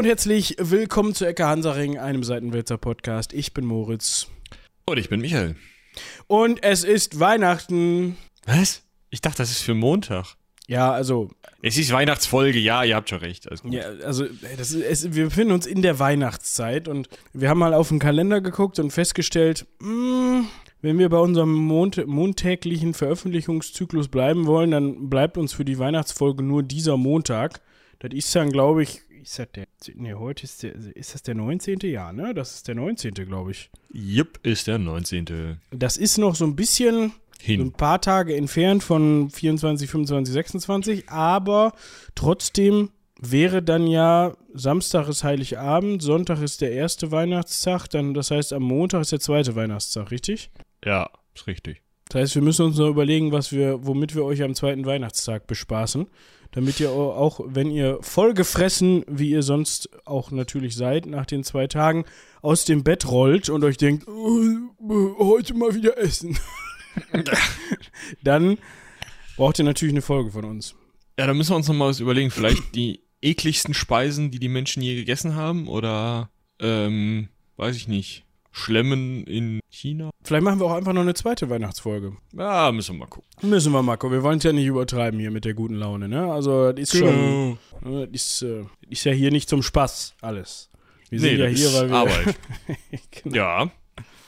und herzlich willkommen zu Ecke Hansaring, einem Seitenwälzer Podcast. Ich bin Moritz. Und ich bin Michael. Und es ist Weihnachten. Was? Ich dachte, das ist für Montag. Ja, also. Es ist Weihnachtsfolge, ja, ihr habt schon recht. Ja, also das ist, es, wir befinden uns in der Weihnachtszeit und wir haben mal auf den Kalender geguckt und festgestellt, mh, hm, wenn wir bei unserem Mond, montäglichen Veröffentlichungszyklus bleiben wollen, dann bleibt uns für die Weihnachtsfolge nur dieser Montag. Das ist dann, glaube ich, ist das der, nee, heute ist der, ist das der 19. Ja, ne? Das ist der 19. glaube ich. Jupp, ist der 19. Das ist noch so ein bisschen hin. Ein paar Tage entfernt von 24, 25, 26, aber trotzdem wäre dann ja Samstag ist Heiligabend, Sonntag ist der erste Weihnachtstag, dann das heißt am Montag ist der zweite Weihnachtstag, richtig? Ja, ist richtig. Das heißt, wir müssen uns noch überlegen, was wir, womit wir euch am zweiten Weihnachtstag bespaßen, damit ihr auch, wenn ihr vollgefressen, wie ihr sonst auch natürlich seid, nach den zwei Tagen aus dem Bett rollt und euch denkt, oh, heute mal wieder essen, dann braucht ihr natürlich eine Folge von uns. Ja, da müssen wir uns noch mal was überlegen. Vielleicht die ekligsten Speisen, die die Menschen je gegessen haben oder, ähm, weiß ich nicht Schlemmen in China. Vielleicht machen wir auch einfach noch eine zweite Weihnachtsfolge. Ja, müssen wir mal gucken. Müssen wir mal gucken. Wir wollen es ja nicht übertreiben hier mit der guten Laune, ne? Also, das ist genau. schon. Ne, das ist, äh, ist ja hier nicht zum Spaß alles. Wir sind nee, ja hier, weil wir. Arbeit. genau. Ja,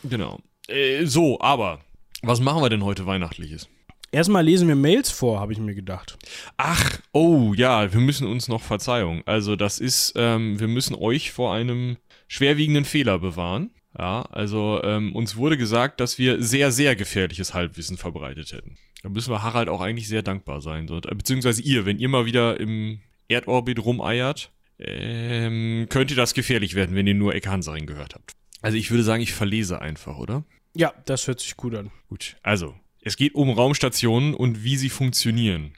genau. Äh, so, aber, was machen wir denn heute Weihnachtliches? Erstmal lesen wir Mails vor, habe ich mir gedacht. Ach, oh ja, wir müssen uns noch Verzeihung. Also das ist, ähm, wir müssen euch vor einem schwerwiegenden Fehler bewahren. Ja, also ähm, uns wurde gesagt, dass wir sehr, sehr gefährliches Halbwissen verbreitet hätten. Da müssen wir Harald auch eigentlich sehr dankbar sein. So, beziehungsweise ihr, wenn ihr mal wieder im Erdorbit rumeiert, ähm, könnte das gefährlich werden, wenn ihr nur Ecke Hansaring gehört habt. Also ich würde sagen, ich verlese einfach, oder? Ja, das hört sich gut an. Gut, also es geht um Raumstationen und wie sie funktionieren.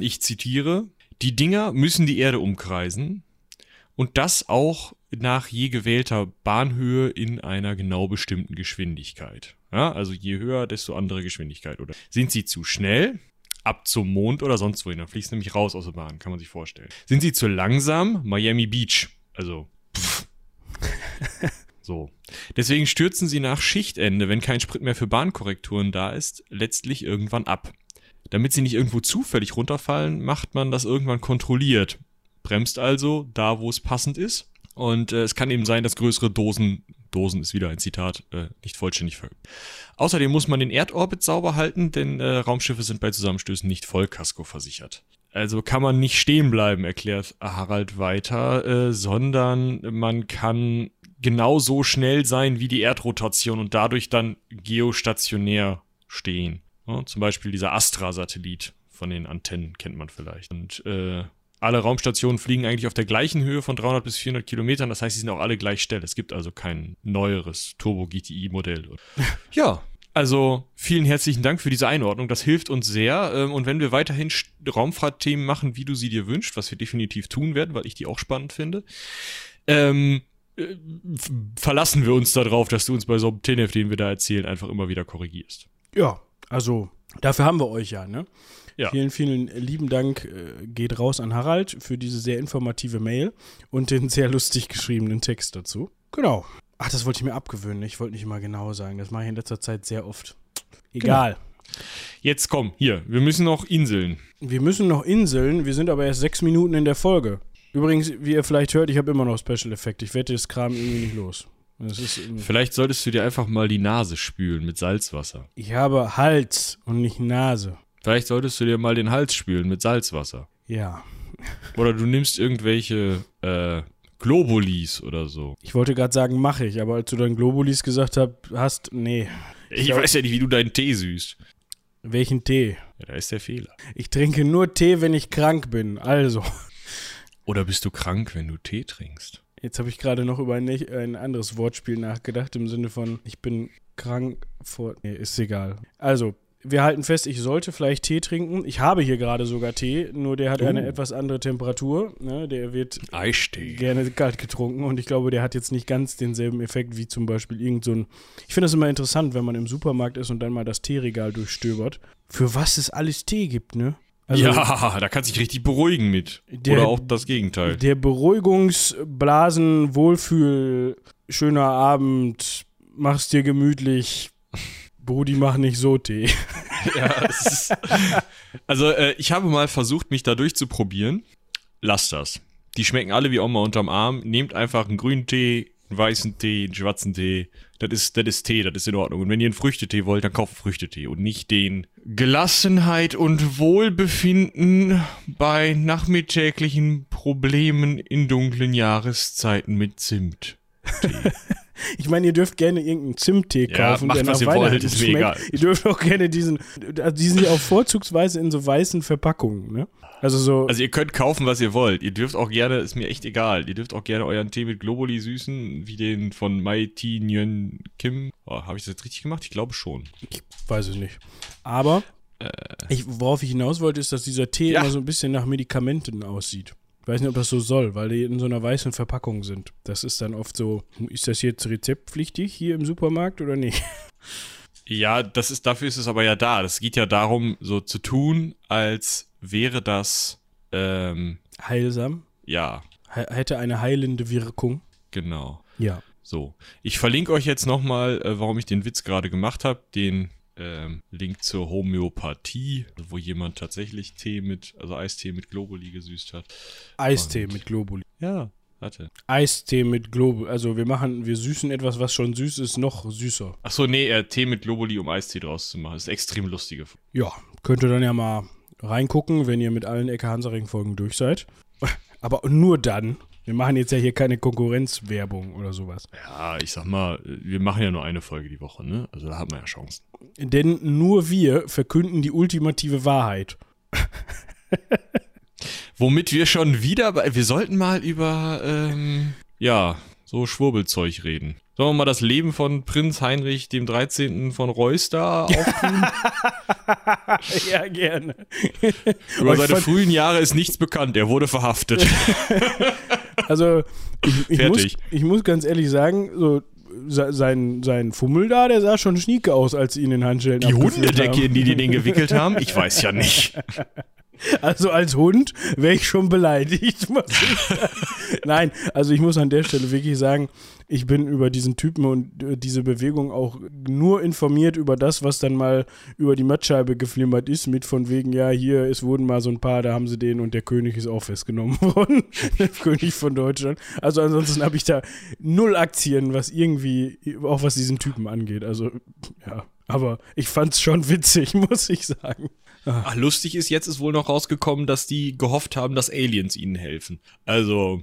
Ich zitiere, die Dinger müssen die Erde umkreisen und das auch nach je gewählter Bahnhöhe in einer genau bestimmten Geschwindigkeit. Ja, also je höher, desto andere Geschwindigkeit. Oder sind sie zu schnell? Ab zum Mond oder sonst wohin. Dann fließt nämlich raus aus der Bahn, kann man sich vorstellen. Sind sie zu langsam? Miami Beach. Also, pff. so. Deswegen stürzen sie nach Schichtende, wenn kein Sprit mehr für Bahnkorrekturen da ist, letztlich irgendwann ab. Damit sie nicht irgendwo zufällig runterfallen, macht man das irgendwann kontrolliert. Bremst also da, wo es passend ist und äh, es kann eben sein, dass größere Dosen, Dosen ist wieder ein Zitat, äh, nicht vollständig ver. Außerdem muss man den Erdorbit sauber halten, denn äh, Raumschiffe sind bei Zusammenstößen nicht Vollkasko versichert. Also kann man nicht stehen bleiben, erklärt Harald weiter, äh, sondern man kann genauso schnell sein wie die Erdrotation und dadurch dann geostationär stehen. Ja, zum Beispiel dieser Astra-Satellit von den Antennen kennt man vielleicht. Und äh, alle Raumstationen fliegen eigentlich auf der gleichen Höhe von 300 bis 400 Kilometern. Das heißt, sie sind auch alle gleich schnell. Es gibt also kein neueres Turbo-GTI-Modell. ja, also vielen herzlichen Dank für diese Einordnung. Das hilft uns sehr. Ähm, und wenn wir weiterhin Raumfahrtthemen machen, wie du sie dir wünschst, was wir definitiv tun werden, weil ich die auch spannend finde, ähm, äh, verlassen wir uns darauf, dass du uns bei so einem TNF, den wir da erzählen, einfach immer wieder korrigierst. Ja, also dafür haben wir euch ja, ne? Ja. Vielen, vielen lieben Dank äh, geht raus an Harald für diese sehr informative Mail und den sehr lustig geschriebenen Text dazu. Genau. Ach, das wollte ich mir abgewöhnen. Ich wollte nicht immer genau sagen. Das mache ich in letzter Zeit sehr oft. Egal. Genau. Jetzt komm, hier, wir müssen noch Inseln. Wir müssen noch Inseln, wir sind aber erst sechs Minuten in der Folge. Übrigens, wie ihr vielleicht hört, ich habe immer noch Special Effekt. Ich werde das Kram irgendwie nicht los. Vielleicht solltest du dir einfach mal die Nase spülen mit Salzwasser. Ich habe Hals und nicht Nase. Vielleicht solltest du dir mal den Hals spülen mit Salzwasser. Ja. Oder du nimmst irgendwelche äh, Globulis oder so. Ich wollte gerade sagen, mache ich, aber als du dann Globulis gesagt hast, nee. Ich, ich glaub, weiß ja nicht, wie du deinen Tee süßt. Welchen Tee? Ja, da ist der Fehler. Ich trinke nur Tee, wenn ich krank bin, also. Oder bist du krank, wenn du Tee trinkst? Jetzt habe ich gerade noch über ein, ein, anderes Wortspiel nachgedacht, im Sinne von, ich bin krank vor. Nee, ist egal. Also, wir halten fest, ich sollte vielleicht Tee trinken. Ich habe hier gerade sogar Tee, nur der hat uh. eine etwas andere Temperatur. Ne? Der wird Eistee. gerne kalt getrunken und ich glaube, der hat jetzt nicht ganz denselben Effekt wie zum Beispiel irgend so ein. Ich finde das immer interessant, wenn man im Supermarkt ist und dann mal das Teeregal durchstöbert. Für was es alles Tee gibt, ne? Also ja, da kannst du dich richtig beruhigen mit. Der- Oder auch das Gegenteil. der Beruhigungsblasen, Wohlfühl, schöner Abend, mach's dir gemütlich. Brudi, mach nicht so Tee. Ja, ist, also äh, ich habe mal versucht, mich da durchzuprobieren. Lasst das. Die schmecken alle wie Oma unterm Arm. Nehmt einfach einen grünen Tee, einen weißen Tee, einen schwarzen Tee. Das ist, das ist Tee, das ist in Ordnung. Und wenn ihr einen Früchtetee wollt, dann kauft Früchtetee und nicht den Gelassenheit und Wohlbefinden bei nachmittäglichen Problemen in dunklen Jahreszeiten mit Zimt. Ich meine, ihr dürft gerne irgendeinen Zimttee Ja, kaufen, macht, der nach was ihr Weihnachten wollt, ist mir schmeckt. egal. Ihr dürft auch gerne diesen, also die sind ja auch vorzugsweise in so weißen Verpackungen, ne? Also so, Also ihr könnt kaufen, was ihr wollt. Ihr dürft auch gerne, ist mir echt egal, ihr dürft auch gerne euren Tee mit Globuli süßen, wie den von Mai Ti Nguyen Kim. Oh, Habe ich das jetzt richtig gemacht? Ich glaube schon. weiß ich nicht. Aber ich, worauf ich hinaus wollte, ist, dass dieser Tee Ja. immer so ein bisschen nach Medikamenten aussieht. Ich weiß nicht, ob das so soll, weil die in so einer weißen Verpackung sind. Das ist dann oft so, ist das jetzt rezeptpflichtig hier im Supermarkt oder nicht? Ja, das ist, dafür ist es aber ja da. Das geht ja darum, so zu tun, als wäre das, ähm, Heilsam? ja, He hätte eine heilende Wirkung? genau. Ja. So. Ich verlinke euch jetzt nochmal, äh, warum ich den Witz gerade gemacht habe, den ähm, Link zur Homöopathie, wo jemand tatsächlich Tee mit, also Eistee mit Globuli gesüßt hat. Eistee Und- mit Globuli. Ja, warte. Eistee mit Globuli. Also wir machen, wir süßen etwas, was schon süß ist, noch süßer. Ach so, nee, äh, Tee mit Globuli, um Eistee draus zu machen. Das ist extrem lustige. Ja, könnt ihr dann ja mal reingucken, wenn ihr mit allen Ecke Hansaring-Folgen durch seid. Aber nur dann. Wir machen jetzt ja hier keine Konkurrenzwerbung oder sowas. Ja, ich sag mal, wir machen ja nur eine Folge die Woche, ne? Also da haben wir ja Chancen. Denn nur wir verkünden die ultimative Wahrheit. Womit wir schon wieder, bei, wir sollten mal über, ähm, ja, so Schwurbelzeug reden. Sollen wir mal das Leben von Prinz Heinrich dem 13. von Reuß da auftun? ja, gerne. Über seine frühen Jahre ist nichts bekannt. Er wurde verhaftet. Also, ich, ich, muss, ich muss ganz ehrlich sagen, so, se- sein, sein Fummel da, der sah schon schnieke aus, als sie ihn in Handschellen Die Hundedecke, in die die den gewickelt haben? Ich weiß ja nicht. Also als Hund wäre ich schon beleidigt. Nein, also ich muss an der Stelle wirklich sagen, ich bin über diesen Typen und äh, diese Bewegung auch nur informiert über das, was dann mal über die Mattscheibe geflimmert ist, mit von wegen, ja, hier, es wurden mal so ein paar, da haben sie den und der König ist auch festgenommen worden. der König von Deutschland. Also ansonsten habe ich da null Aktien, was irgendwie, auch was diesen Typen angeht. Also, ja. Aber ich fand's schon witzig, muss ich sagen. Ach, lustig ist, jetzt ist wohl noch rausgekommen, dass die gehofft haben, dass Aliens ihnen helfen. Also,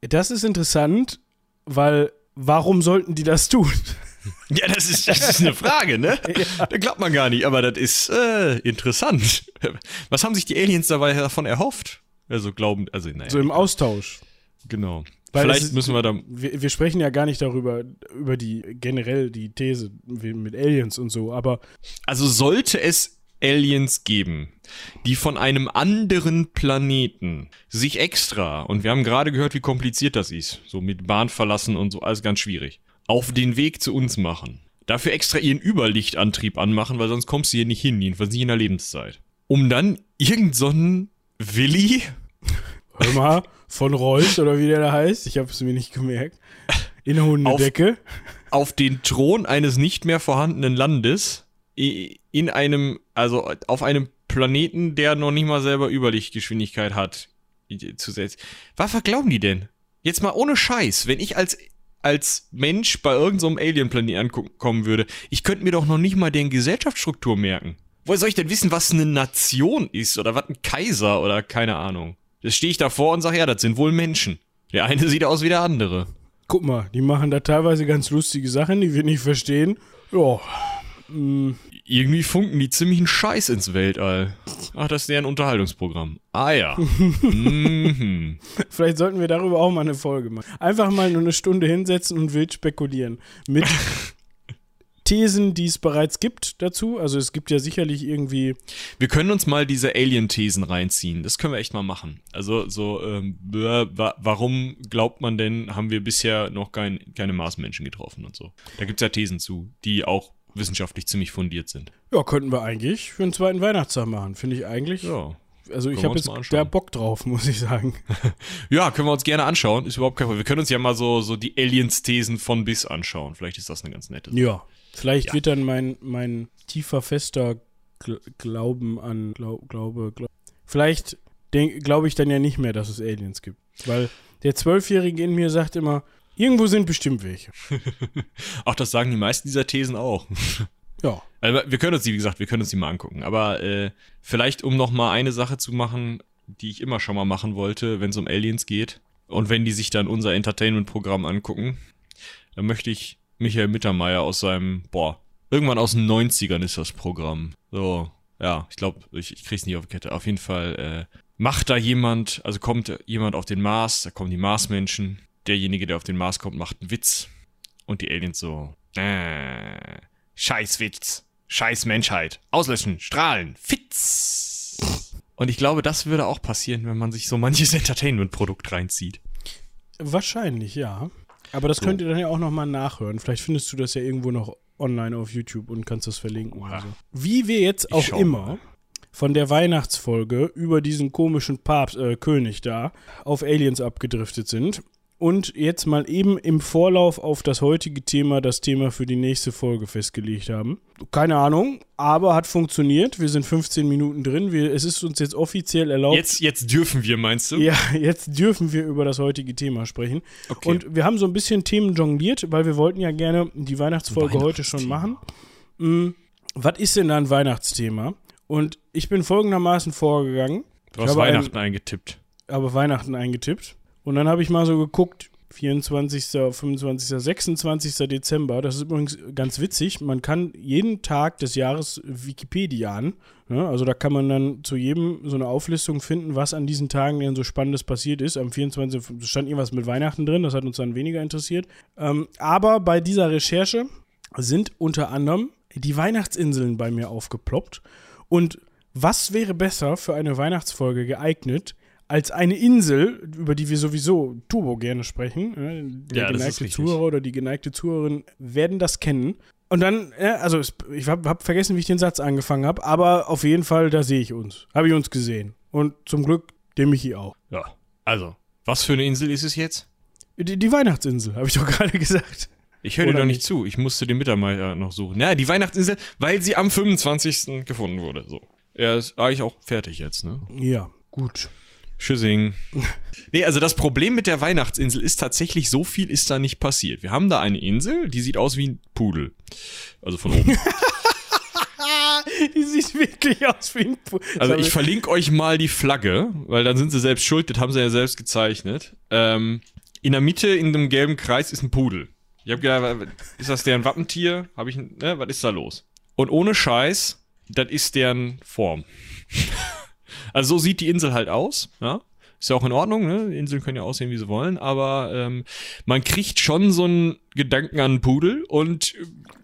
Das ist interessant, weil warum sollten die das tun? ja, das ist, das ist eine Frage, ne? Da glaubt man gar nicht, aber das ist äh, interessant. Was haben sich die Aliens dabei davon erhofft? Also glauben, also naja, So im Austausch. genau. Weil Vielleicht ist- müssen wir da. Wir, wir sprechen ja gar nicht darüber, über die generell die These mit Aliens und so, aber Also sollte es Aliens geben, die von einem anderen Planeten sich extra, und wir haben gerade gehört, wie kompliziert das ist, so mit Bahn verlassen und so, alles ganz schwierig, auf den Weg zu uns machen. Dafür extra ihren Überlichtantrieb anmachen, weil sonst kommst du hier nicht hin, jedenfalls nicht in der Lebenszeit. Um dann irgend so Willi, hör mal, von Reus oder wie der da heißt, ich habe es mir nicht gemerkt, in der Hundedecke. auf den Thron eines nicht mehr vorhandenen Landes in einem, also auf einem Planeten, der noch nicht mal selber Überlichtgeschwindigkeit hat, zu setzen. Was glauben die denn? Jetzt mal ohne Scheiß, wenn ich als als Mensch bei irgendeinem so Alien-Planeten ankommen würde, ich könnte mir doch noch nicht mal deren Gesellschaftsstruktur merken. Woher soll ich denn wissen, was eine Nation ist oder was ein Kaiser oder keine Ahnung? Das stehe ich davor und sage, ja, das sind wohl Menschen. Der eine sieht aus wie der andere. Guck mal, die machen da teilweise ganz lustige Sachen, die wir nicht verstehen. Ja, Irgendwie funken die ziemlichen Scheiß ins Weltall. Ach, das ist deren Unterhaltungsprogramm. Ah ja. mhm. vielleicht sollten wir darüber auch mal eine Folge machen. Einfach mal nur eine Stunde hinsetzen und wild spekulieren. Mit Thesen, die es bereits gibt dazu. Also es gibt ja sicherlich irgendwie Wir können uns mal diese Alien-Thesen reinziehen. Das können wir echt mal machen. Also so, ähm, warum glaubt man denn, haben wir bisher noch kein, keine Marsmenschen getroffen und so. Da gibt's ja Thesen zu, die auch wissenschaftlich ziemlich fundiert sind. Ja, könnten wir eigentlich für den zweiten Weihnachtstag machen. Finde ich eigentlich. Ja. Also ich habe jetzt da Bock drauf, muss ich sagen. Ja, können wir uns gerne anschauen. Ist überhaupt kein Problem. Wir können uns ja mal so, so die Aliens-Thesen von bis anschauen. Vielleicht ist das eine ganz nette Sache. Ja. Vielleicht Ja. wird dann mein, mein tiefer, fester Gl Glauben an Glau Glaube, Glau Vielleicht glaube ich dann ja nicht mehr, dass es Aliens gibt. Weil der Zwölfjährige in mir sagt immer, irgendwo sind bestimmt welche. Ach, das sagen die meisten dieser Thesen auch. Ja. Also, wir können uns die, wie gesagt, wir können uns die mal angucken. Aber äh, vielleicht, um noch mal eine Sache zu machen, die ich immer schon mal machen wollte, wenn es um Aliens geht. Und wenn die sich dann unser Entertainment-Programm angucken, dann möchte ich Michael Mittermeier aus seinem, boah, irgendwann aus den 90ern ist das Programm. So, ja, ich glaube, ich, ich krieg's nicht auf die Kette. Auf jeden Fall äh, macht da jemand, also kommt jemand auf den Mars, da kommen die Marsmenschen. Derjenige, der auf den Mars kommt, macht einen Witz. Und die Aliens so, äh, Scheißwitz. Scheiß Menschheit. Auslöschen. Strahlen. Fitz. Und ich glaube, das würde auch passieren, wenn man sich so manches Entertainment-Produkt reinzieht. Wahrscheinlich, ja. Aber das So. könnt ihr dann ja auch nochmal nachhören. Vielleicht findest du das ja irgendwo noch online auf YouTube und kannst das verlinken. Oder so. Wie wir jetzt auch immer von der Weihnachtsfolge über diesen komischen Papst, äh, König da auf Aliens abgedriftet sind. Und jetzt mal eben im Vorlauf auf das heutige Thema, das Thema für die nächste Folge festgelegt haben. Keine Ahnung, aber hat funktioniert. Wir sind 15 Minuten drin. Wir, es ist uns jetzt offiziell erlaubt. Jetzt, jetzt dürfen wir, meinst du? Ja, jetzt dürfen wir über das heutige Thema sprechen. Okay. Und wir haben so ein bisschen Themen jongliert, weil wir wollten ja gerne die Weihnachtsfolge heute schon machen. Mm, was ist denn da ein Weihnachtsthema? Und ich bin folgendermaßen vorgegangen, du hast habe ein- Weihnachten eingetippt. habe Weihnachten eingetippt. Und dann habe ich mal so geguckt, 24., 25., 26. Dezember. Das ist übrigens ganz witzig. Man kann jeden Tag des Jahres Wikipediaen. Ne? Also da kann man dann zu jedem so eine Auflistung finden, was an diesen Tagen denn so Spannendes passiert ist. Am 24. stand irgendwas mit Weihnachten drin. Das hat uns dann weniger interessiert. Ähm, aber bei dieser Recherche sind unter anderem die Weihnachtsinseln bei mir aufgeploppt. Und was wäre besser für eine Weihnachtsfolge geeignet, als eine Insel, über die wir sowieso turbo gerne sprechen. äh, Der Ja, geneigte. Zuhörer oder die geneigte Zuhörerin werden das kennen. Und dann, ja, also ich habe hab vergessen, wie ich den Satz angefangen habe, aber auf jeden Fall, da sehe ich uns. Habe ich uns gesehen. Und zum Glück den Michi auch. Ja. Also, was für eine Insel ist es jetzt? Die, die Weihnachtsinsel, habe ich doch gerade gesagt. Ich höre dir doch nicht nicht? zu. Ich musste den Mitarbeiter noch suchen. Ja, die Weihnachtsinsel, weil sie am 25. gefunden wurde. So. Er ist eigentlich auch fertig jetzt, ne? Ja, gut. Tschüssing. Nee, also das Problem mit der Weihnachtsinsel ist tatsächlich, so viel ist da nicht passiert. Wir haben da eine Insel, die sieht aus wie ein Pudel. Also von oben. Die sieht wirklich aus wie ein Pu Also ich hab verlinke euch mal die Flagge, weil dann sind sie selbst schuld, das haben sie ja selbst gezeichnet. Ähm, in der Mitte, in dem gelben Kreis, ist ein Pudel. Ich habe gedacht, ist das deren Wappentier? Habe ich, ne, was ist da los? Und ohne Scheiß, das ist deren Form. Also so sieht die Insel halt aus, ja. Ist ja auch in Ordnung, ne? Inseln können ja aussehen, wie sie wollen, aber ähm, man kriegt schon so einen Gedanken an einen Pudel und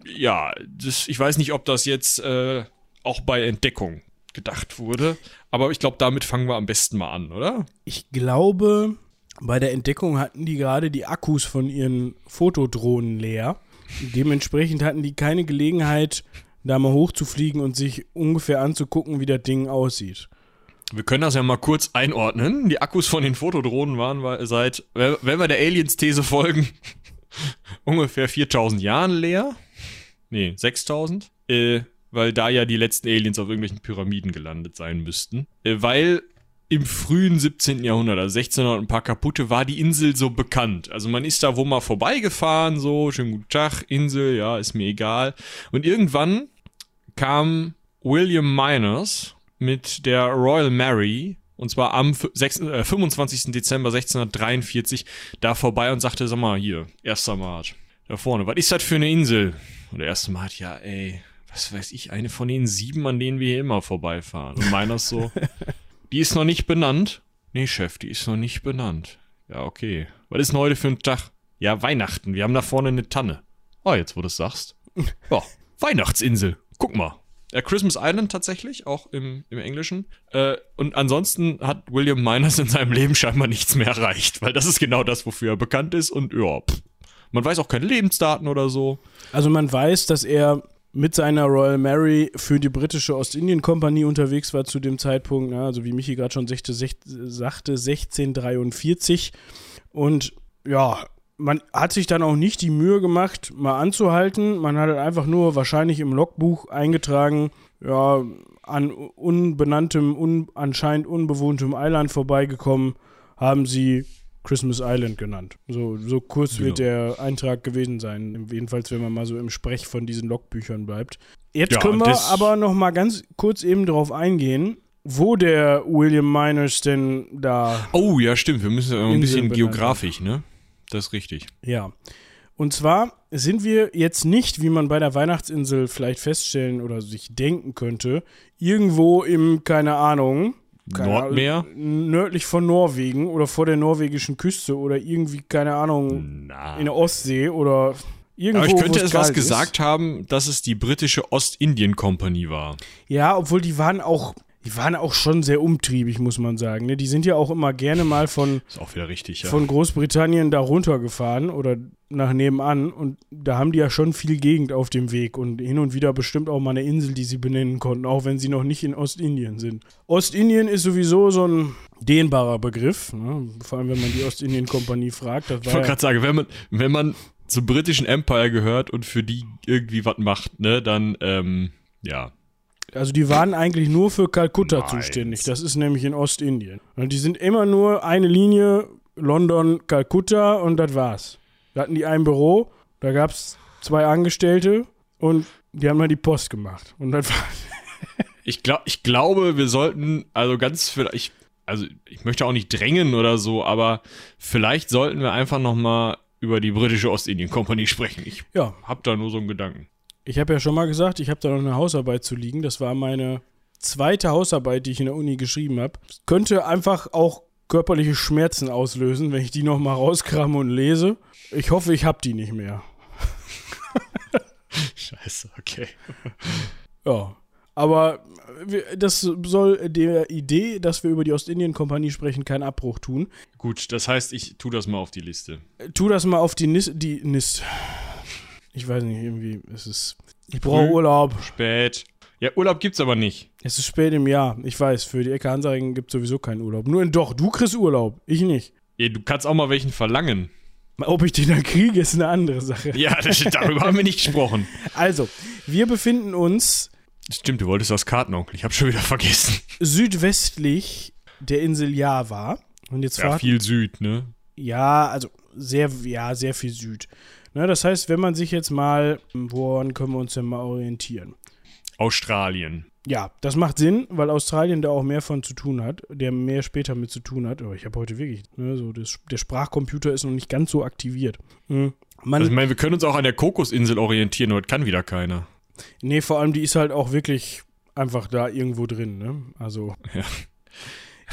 ja, das, ich weiß nicht, ob das jetzt äh, auch bei Entdeckung gedacht wurde, aber ich glaube, damit fangen wir am besten mal an, oder? Ich glaube, bei der Entdeckung hatten die gerade die Akkus von ihren Fotodrohnen leer. Dementsprechend hatten die keine Gelegenheit, da mal hochzufliegen und sich ungefähr anzugucken, wie das Ding aussieht. Wir können das ja mal kurz einordnen. Die Akkus von den Fotodrohnen waren seit, wenn wir der Aliens-These folgen, ungefähr 4000 Jahren leer. Nee, 6000. Äh, weil da ja die letzten Aliens auf irgendwelchen Pyramiden gelandet sein müssten. Äh, weil im frühen 17. Jahrhundert, also 1600 und ein paar kaputte, war die Insel so bekannt. Also man ist da wo mal vorbeigefahren, so, schönen guten Tag, Insel, ja, ist mir egal. Und irgendwann kam William Miners mit der Royal Mary, und zwar am f- sechs- äh, 25. Dezember 1643, da vorbei und sagte, sag mal, hier, erster Mart, da vorne, was ist das für eine Insel? Und der erste Mart, ja, ey, was weiß ich, eine von den sieben, an denen wir hier immer vorbeifahren. Und Miners so, die ist noch nicht benannt. Nee, Chef, die ist noch nicht benannt. Ja, okay. Was ist denn heute für ein Tag? Ja, Weihnachten. Wir haben da vorne eine Tanne. Oh, jetzt wo du es sagst. Ja, Weihnachtsinsel. Guck mal. Ja, Christmas Island tatsächlich, auch im, im Englischen. Äh, und ansonsten hat William Miners in seinem Leben scheinbar nichts mehr erreicht, weil das ist genau das, wofür er bekannt ist. Und ja, pff, man weiß auch keine Lebensdaten oder so. Also man weiß, dass er mit seiner Royal Mary für die britische Ostindien-Kompanie unterwegs war zu dem Zeitpunkt, ne? also wie Michi gerade schon sagte 1643. Und ja, man hat sich dann auch nicht die Mühe gemacht, mal anzuhalten. Man hat halt einfach nur wahrscheinlich im Logbuch eingetragen, ja, an unbenanntem, un, anscheinend unbewohntem Eiland vorbeigekommen, haben sie Christmas Island genannt. So, so kurz genau. wird der Eintrag gewesen sein. Jedenfalls, wenn man mal so im Sprech von diesen Logbüchern bleibt. Jetzt ja, können wir aber noch mal ganz kurz eben darauf eingehen, wo der William Miners denn da. Oh, ja, stimmt. Wir müssen ein bisschen geografisch, ne? Das ist richtig. Ja. Und zwar sind wir jetzt nicht, wie man bei der Weihnachtsinsel vielleicht feststellen oder sich denken könnte, irgendwo im, keine Ahnung, keine Nordmeer? Nördlich von Norwegen oder vor der norwegischen Küste oder irgendwie, keine Ahnung, Na. in der Ostsee oder irgendwo. Aber ich könnte etwas gesagt haben, dass es die britische Ostindien Company war. Ja, obwohl die waren auch die waren auch schon sehr umtriebig, muss man sagen. Ne? Die sind ja auch immer gerne mal von, ist auch wieder richtig, ja. von Großbritannien da runtergefahren oder nach nebenan. Und da haben die ja schon viel Gegend auf dem Weg und hin und wieder bestimmt auch mal eine Insel, die sie benennen konnten, auch wenn sie noch nicht in Ostindien sind. Ostindien ist sowieso so ein dehnbarer Begriff, ne? vor allem wenn man die Ostindien-Kompanie fragt. ich wollte gerade sagen, wenn man, wenn man zum britischen Empire gehört und für die irgendwie was macht, ne, dann, ähm, ja, also die waren eigentlich nur für Kalkutta Meins. zuständig. Das ist nämlich in Ostindien. Und die sind immer nur eine Linie London, Kalkutta und das war's. Da hatten die ein Büro, da gab es zwei Angestellte und die haben mal die Post gemacht. Und das war's. ich, glaub, ich glaube, wir sollten, also ganz vielleicht, also ich möchte auch nicht drängen oder so, aber vielleicht sollten wir einfach nochmal über die britische Ostindien-Kompanie sprechen. Ich ja. habe da nur so einen Gedanken. Ich habe ja schon mal gesagt, ich habe da noch eine Hausarbeit zu liegen. Das war meine zweite Hausarbeit, die ich in der Uni geschrieben habe. Könnte einfach auch körperliche Schmerzen auslösen, wenn ich die nochmal rauskrame und lese. Ich hoffe, ich habe die nicht mehr. Scheiße, okay. Ja, aber das soll der Idee, dass wir über die Ostindien-Kompanie sprechen, keinen Abbruch tun. Gut, das heißt, ich tu das mal auf die Liste. Tu das mal auf die, Nis die Nist. Ich weiß nicht, irgendwie ist es. Ich brauche Urlaub. Spät. Ja, Urlaub gibt's aber nicht. Es ist spät im Jahr. Ich weiß, für die Ecke Hansaringen gibt es sowieso keinen Urlaub. Nur in doch, du kriegst Urlaub. Ich nicht. Ja, du kannst auch mal welchen verlangen. Ob ich den dann kriege, ist eine andere Sache. Ja, das, darüber haben wir nicht gesprochen. Also, wir befinden uns. Stimmt, du wolltest das Kartenonkel. Ich habe schon wieder vergessen. Südwestlich der Insel Java. Und jetzt ja, viel Süd, ne? Ja, also sehr, ja, sehr viel Süd. Ne, das heißt, wenn man sich jetzt mal, woran können wir uns denn mal orientieren? Australien. Ja, das macht Sinn, weil Australien da auch mehr von zu tun hat, der mehr später mit zu tun hat. Oh, ich habe heute wirklich, ne, so das, der Sprachcomputer ist noch nicht ganz so aktiviert. Mhm. Man, also ich meine, wir können uns auch an der Kokosinsel orientieren, aber das kann wieder keiner. Nee, vor allem die ist halt auch wirklich einfach da irgendwo drin, ne? Also. Ja.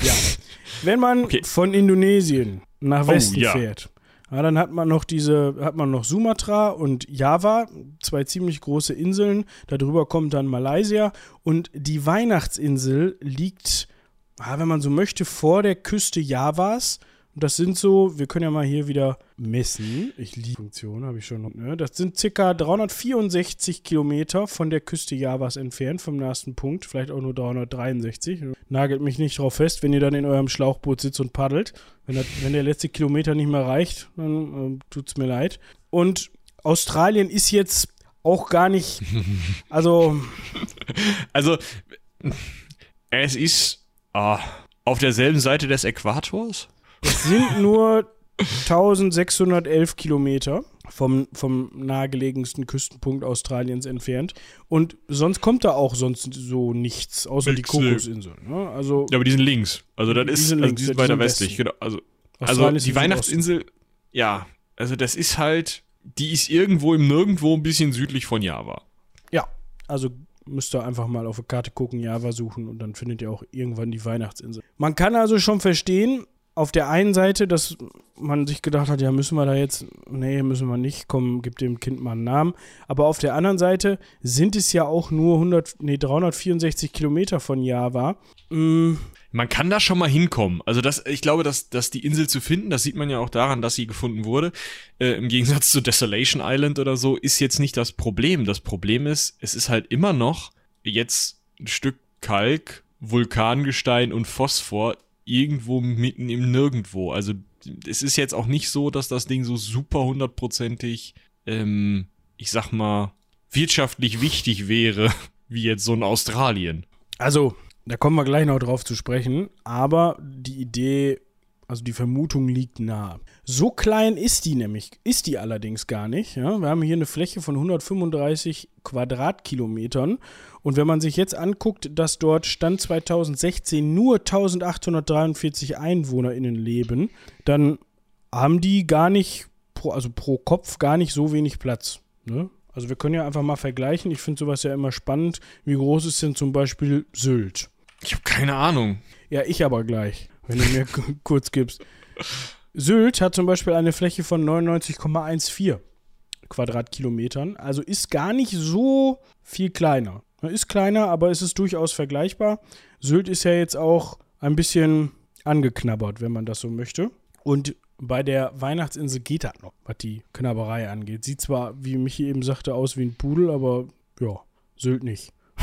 Ja. Wenn man okay. von Indonesien nach oh, Westen oh, ja. fährt, ja, dann hat man noch diese, hat man noch Sumatra und Java, zwei ziemlich große Inseln. Darüber kommt dann Malaysia und die Weihnachtsinsel liegt, wenn man so möchte, vor der Küste Javas das sind so, wir können ja mal hier wieder messen. Ich liebe Funktion, habe ich schon. Ne? Das sind circa 364 Kilometer von der Küste Javas entfernt, vom nächsten Punkt. Vielleicht auch nur 363. Nagelt mich nicht drauf fest, wenn ihr dann in eurem Schlauchboot sitzt und paddelt. Wenn, das, wenn der letzte Kilometer nicht mehr reicht, dann äh, es mir leid. Und Australien ist jetzt auch gar nicht. Also. also, es ist ah, auf derselben Seite des Äquators? Es sind nur 1611 Kilometer vom, vom nahegelegensten Küstenpunkt Australiens entfernt. Und sonst kommt da auch sonst so nichts, außer Nix, die Kokosinsel. Ne? Also, ja, aber die sind links. Also das ist, sind also die sind weiter westlich. Genau. Also, also die Weihnachtsinsel, ja, also das ist halt, die ist irgendwo im Nirgendwo ein bisschen südlich von Java. Ja, also müsst ihr einfach mal auf der Karte gucken, Java suchen und dann findet ihr auch irgendwann die Weihnachtsinsel. Man kann also schon verstehen, auf der einen Seite, dass man sich gedacht hat, ja, müssen wir da jetzt, nee, müssen wir nicht, komm, gib dem Kind mal einen Namen. Aber auf der anderen Seite sind es ja auch nur 100, nee, 364 Kilometer von Java. Mm, Man kann da schon mal hinkommen. Also das, ich glaube, dass, dass die Insel zu finden, das sieht man ja auch daran, dass sie gefunden wurde. Äh, Im Gegensatz zu Desolation Island oder so, ist jetzt nicht das Problem. Das Problem ist, es ist halt immer noch jetzt ein Stück Kalk, Vulkangestein und Phosphor irgendwo mitten im Nirgendwo. Also es ist jetzt auch nicht so, dass das Ding so super hundertprozentig, ähm, ich sag mal, wirtschaftlich wichtig wäre, wie jetzt so ein Australien. Also, da kommen wir gleich noch drauf zu sprechen, aber die Idee, also die Vermutung liegt nahe. So klein ist die nämlich, ist die allerdings gar nicht. Ja? Wir haben hier eine Fläche von 135 Quadratkilometern und wenn man sich jetzt anguckt, dass dort Stand 2016 nur 1843 EinwohnerInnen leben, dann haben die gar nicht, pro, also pro Kopf gar nicht so wenig Platz. Ne? Also wir können ja einfach mal vergleichen. Ich finde sowas ja immer spannend. Wie groß ist denn zum Beispiel Sylt? Ich habe keine Ahnung. Ja, ich aber gleich, wenn du mir kurz gibst. Sylt hat zum Beispiel eine Fläche von 99,14 Quadratkilometern. Also ist gar nicht so viel kleiner. Ist kleiner, aber es ist durchaus vergleichbar. Sylt ist ja jetzt auch ein bisschen angeknabbert, wenn man das so möchte. Und bei der Weihnachtsinsel geht das noch, was die Knabberei angeht. Sieht zwar, wie Michi eben sagte, aus wie ein Pudel, aber ja, Sylt nicht.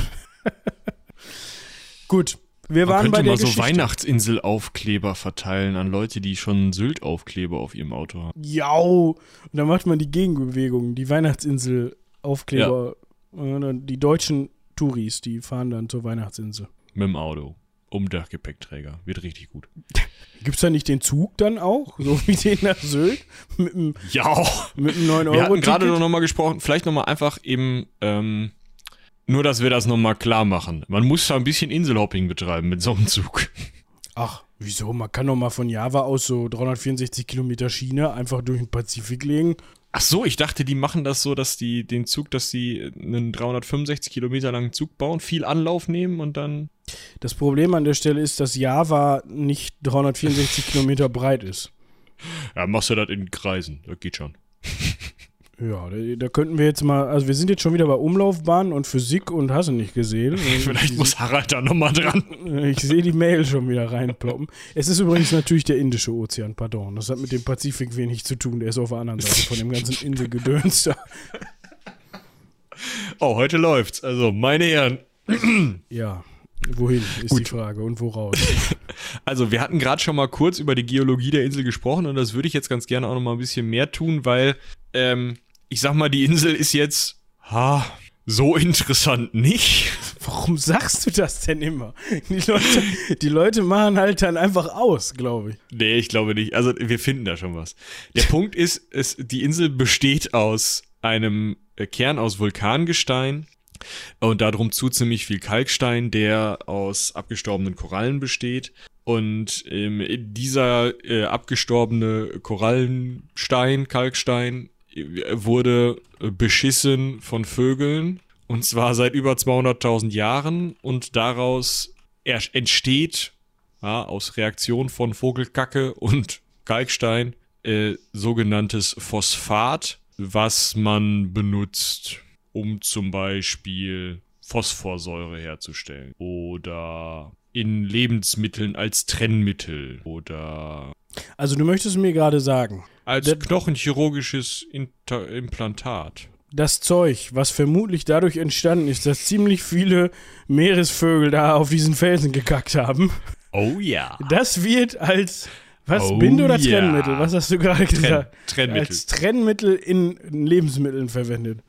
Gut, wir Man waren könnte bei der mal so Geschichte. Weihnachtsinsel-Aufkleber verteilen an Leute, die schon Sylt-Aufkleber auf ihrem Auto haben. Jau! Und dann macht man die Gegenbewegung, die Weihnachtsinsel-Aufkleber. Äh, Die deutschen Touris, die fahren dann zur Weihnachtsinsel. Mit dem Auto. Um Dachgepäckträger. Wird richtig gut. Gibt's da nicht den Zug dann auch? So wie den nach Sylt? Mit einem, Ja! mit einem 9 Wir hatten euro gerade noch mal gesprochen, vielleicht noch mal einfach eben, ähm, nur dass wir das noch mal klar machen. Man muss da ein bisschen Inselhopping betreiben mit so einem Zug. Ach, wieso? Man kann doch mal von Java aus so 364 Kilometer Schiene einfach durch den Pazifik legen. Ach so, ich dachte, die machen das so, dass die den Zug, dass sie einen 365 Kilometer langen Zug bauen, viel Anlauf nehmen und dann. Das Problem an der Stelle ist, dass Java nicht 364 Kilometer breit ist. Ja, machst du das in Kreisen. Das geht schon. Ja, da, da könnten wir jetzt mal, also wir sind jetzt schon wieder bei Umlaufbahn und Physik und hast du nicht gesehen. Vielleicht muss Harald da noch mal dran. Ich sehe die Mail schon wieder reinploppen. Es ist übrigens natürlich der Indische Ozean, pardon. Das hat mit dem Pazifik wenig zu tun. Der ist auf der anderen Seite von dem ganzen Inselgedöns da. Oh, heute läuft's. Also, meine Herren. Ja, wohin ist die Frage und woraus? Also, wir hatten gerade schon mal kurz über die Geologie der Insel gesprochen und das würde ich jetzt ganz gerne auch noch mal ein bisschen mehr tun, weil, ähm, ich sag mal, die Insel ist jetzt, ha, so interessant nicht. Warum sagst du das denn immer? Die Leute, die Leute machen halt dann einfach aus, glaube ich. Nee, ich glaube nicht. Also, wir finden da schon was. Der Punkt ist, es, die Insel besteht aus einem äh, Kern aus Vulkangestein und darum zu ziemlich viel Kalkstein, der aus abgestorbenen Korallen besteht. Und ähm, dieser äh, abgestorbene Korallenstein, Kalkstein, wurde beschissen von Vögeln. Und zwar seit über 200.000 Jahren. Und daraus entsteht ja, aus Reaktion von Vogelkacke und Kalkstein äh, sogenanntes Phosphat, was man benutzt, um zum Beispiel Phosphorsäure herzustellen oder in Lebensmitteln als Trennmittel oder Also du möchtest mir gerade sagen, als Der- knochenchirurgisches Inter Implantat. das Zeug, was vermutlich dadurch entstanden ist, dass ziemlich viele Meeresvögel da auf diesen Felsen gekackt haben, Oh ja. das wird als was Oh Binde oder ja. Trennmittel? Was hast du gerade Trenn, gesagt? Trennmittel. Als Trennmittel in Lebensmitteln verwendet.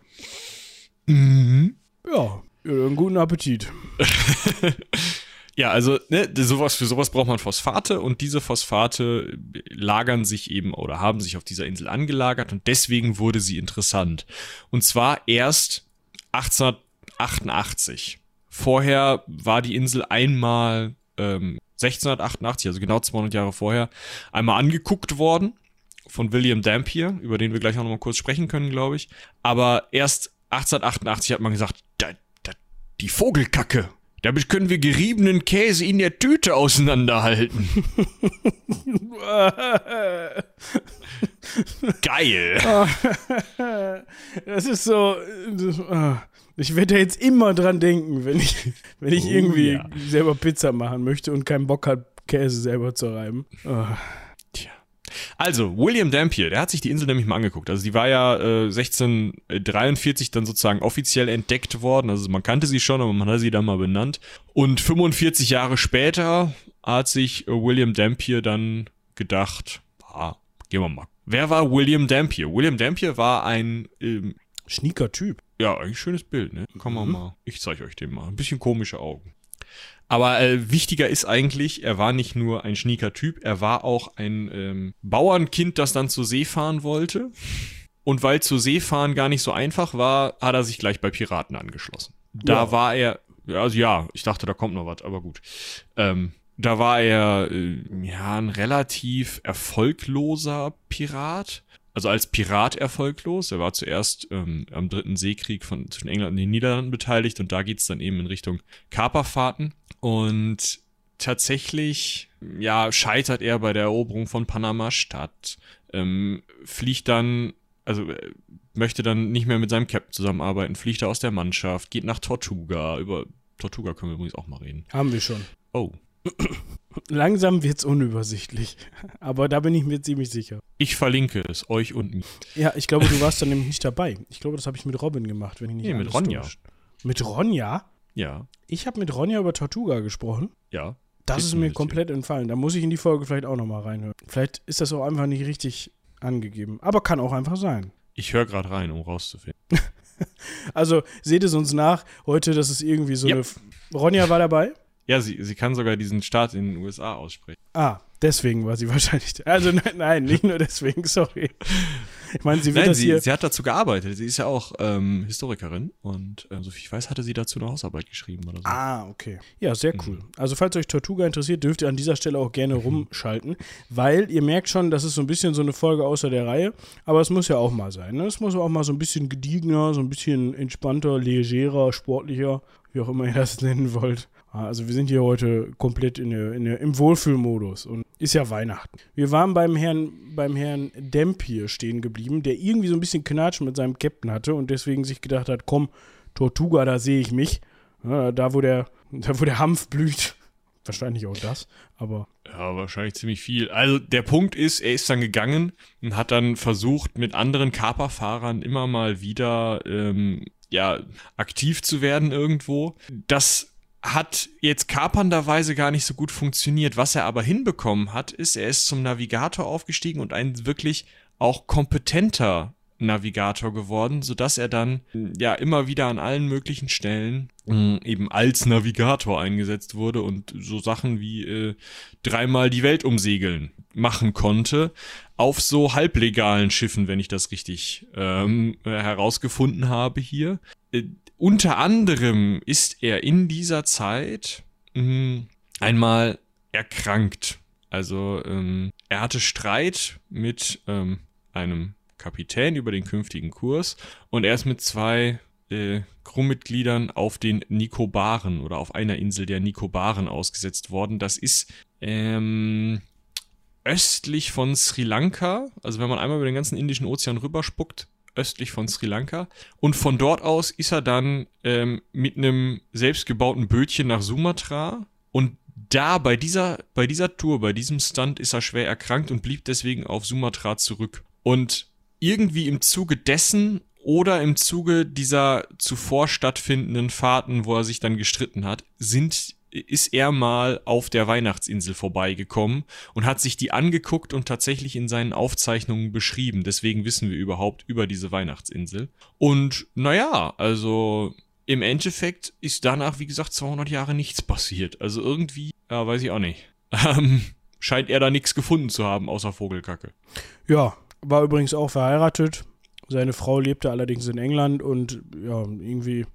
Mhm. Ja, ja, einen guten Appetit. Ja, also ne, sowas für sowas braucht man Phosphate und diese Phosphate lagern sich eben oder haben sich auf dieser Insel angelagert und deswegen wurde sie interessant. Und zwar erst 1888. Vorher war die Insel einmal ähm, 1688, also genau 200 Jahre vorher, einmal angeguckt worden von William Dampier, über den wir gleich auch noch mal kurz sprechen können, glaube ich. Aber erst 1888 hat man gesagt, da, da, die Vogelkacke, Damit können wir geriebenen Käse in der Tüte auseinanderhalten. Geil. Das ist so. Ich werde da jetzt immer dran denken, wenn ich, wenn ich Oh, irgendwie ja. selber Pizza machen möchte und keinen Bock hat, Käse selber zu reiben. Ah. Also, William Dampier, der hat sich die Insel nämlich mal angeguckt. Also, die war ja äh, 1643 dann sozusagen offiziell entdeckt worden. Also, man kannte sie schon, aber man hat sie dann mal benannt. Und 45 Jahre später hat sich äh, William Dampier dann gedacht, ah, gehen wir mal. Wer war William Dampier? William Dampier war ein, ähm, Schnieker Typ. ja, eigentlich schönes Bild, ne? Kann man mal, ich zeige euch den mal. Ein bisschen komische Augen. Aber äh, wichtiger ist eigentlich, er war nicht nur ein schnieker Typ, er war auch ein ähm, Bauernkind, das dann zur See fahren wollte. Und weil zur See fahren gar nicht so einfach war, hat er sich gleich bei Piraten angeschlossen. Da Ja. war er, ja, also ja, ich dachte, da kommt noch was, aber gut. Ähm, da war er äh, ja ein relativ erfolgloser Pirat. Also als Pirat erfolglos. Er war zuerst ähm, am dritten Seekrieg von, zwischen England und den Niederlanden beteiligt und da geht's dann eben in Richtung Kaperfahrten. Und tatsächlich, ja, scheitert er bei der Eroberung von Panama-Stadt. Ähm, fliegt dann, also äh, möchte dann nicht mehr mit seinem Captain zusammenarbeiten, fliegt er aus der Mannschaft, geht nach Tortuga. Über Tortuga können wir übrigens auch mal reden. Haben wir schon. Oh. Langsam wird's unübersichtlich. Aber da bin ich mir ziemlich sicher. Ich verlinke es euch und mir. Ja, ich glaube, du warst dann nämlich nicht dabei. Ich glaube, das habe ich mit Robin gemacht, wenn ich nicht Nee, mit Ronja. täuscht. Mit Ronja? Ja, Ich habe mit Ronja über Tortuga gesprochen. ja. Das Ist mir komplett entfallen. Da muss ich in die Folge vielleicht auch nochmal reinhören. Vielleicht ist das auch einfach nicht richtig angegeben. Aber kann auch einfach sein. Ich höre gerade rein, um rauszufinden. Also seht es uns nach. Heute, das ist irgendwie so Ja. eine. Ronja war dabei? Ja, sie, sie kann sogar diesen Staat in den USA aussprechen. Ah, deswegen war sie wahrscheinlich. Also nein, nein nicht nur deswegen, sorry. Ich meine, sie wird Nein, das sie, hier. sie hat dazu gearbeitet. Sie ist ja auch ähm, Historikerin und äh, soviel ich weiß, hatte sie dazu eine Hausarbeit geschrieben oder so. Ah, okay. Ja, sehr cool. Mhm. Also, falls euch Tortuga interessiert, dürft ihr an dieser Stelle auch gerne rumschalten, weil ihr merkt schon, das ist so ein bisschen so eine Folge außer der Reihe, aber es muss ja auch mal sein. Ne? Es muss auch mal so ein bisschen gediegener, so ein bisschen entspannter, legerer, sportlicher, wie auch immer ihr das nennen wollt. Also wir sind hier heute komplett in der, in der, im Wohlfühlmodus und ist ja Weihnachten. Wir waren beim Herrn, beim Herrn Dampier stehen geblieben, der irgendwie so ein bisschen Knatsch mit seinem Captain hatte und deswegen sich gedacht hat, komm, Tortuga, da sehe ich mich. Da, wo der, da, wo der Hanf blüht. Wahrscheinlich auch das, aber Ja, wahrscheinlich ziemlich viel. Also der Punkt ist, er ist dann gegangen und hat dann versucht, mit anderen Kaperfahrern immer mal wieder ähm, ja, aktiv zu werden irgendwo. Das hat jetzt kapernderweise gar nicht so gut funktioniert. Was er aber hinbekommen hat, ist, er ist zum Navigator aufgestiegen und ein wirklich auch kompetenter Navigator geworden, sodass er dann ja immer wieder an allen möglichen Stellen mh, eben als Navigator eingesetzt wurde und so Sachen wie äh, dreimal die Welt umsegeln machen konnte auf so halblegalen Schiffen, wenn ich das richtig ähm, äh, herausgefunden habe hier. Unter anderem ist er in dieser Zeit mh, einmal erkrankt. Also ähm, er hatte Streit mit ähm, einem Kapitän über den künftigen Kurs und er ist mit zwei äh, Crewmitgliedern auf den Nikobaren oder auf einer Insel der Nikobaren ausgesetzt worden. Das ist ähm, östlich von Sri Lanka, also wenn man einmal über den ganzen Indischen Ozean rüberspuckt, östlich von Sri Lanka. Und von dort aus ist er dann ähm, mit einem selbstgebauten Bötchen nach Sumatra. Und da bei dieser, bei dieser Tour, bei diesem Stunt ist er schwer erkrankt und blieb deswegen auf Sumatra zurück. Und irgendwie im Zuge dessen oder im Zuge dieser zuvor stattfindenden Fahrten, wo er sich dann gestritten hat, sind ist er mal auf der Weihnachtsinsel vorbeigekommen und hat sich die angeguckt und tatsächlich in seinen Aufzeichnungen beschrieben. Deswegen wissen wir überhaupt über diese Weihnachtsinsel. Und naja, also im Endeffekt ist danach, wie gesagt, 200 Jahre nichts passiert. Also irgendwie, ja, weiß ich auch nicht. Ähm, scheint er da nichts gefunden zu haben, außer Vogelkacke. ja, war übrigens auch verheiratet. Seine Frau lebte allerdings in England und ja, irgendwie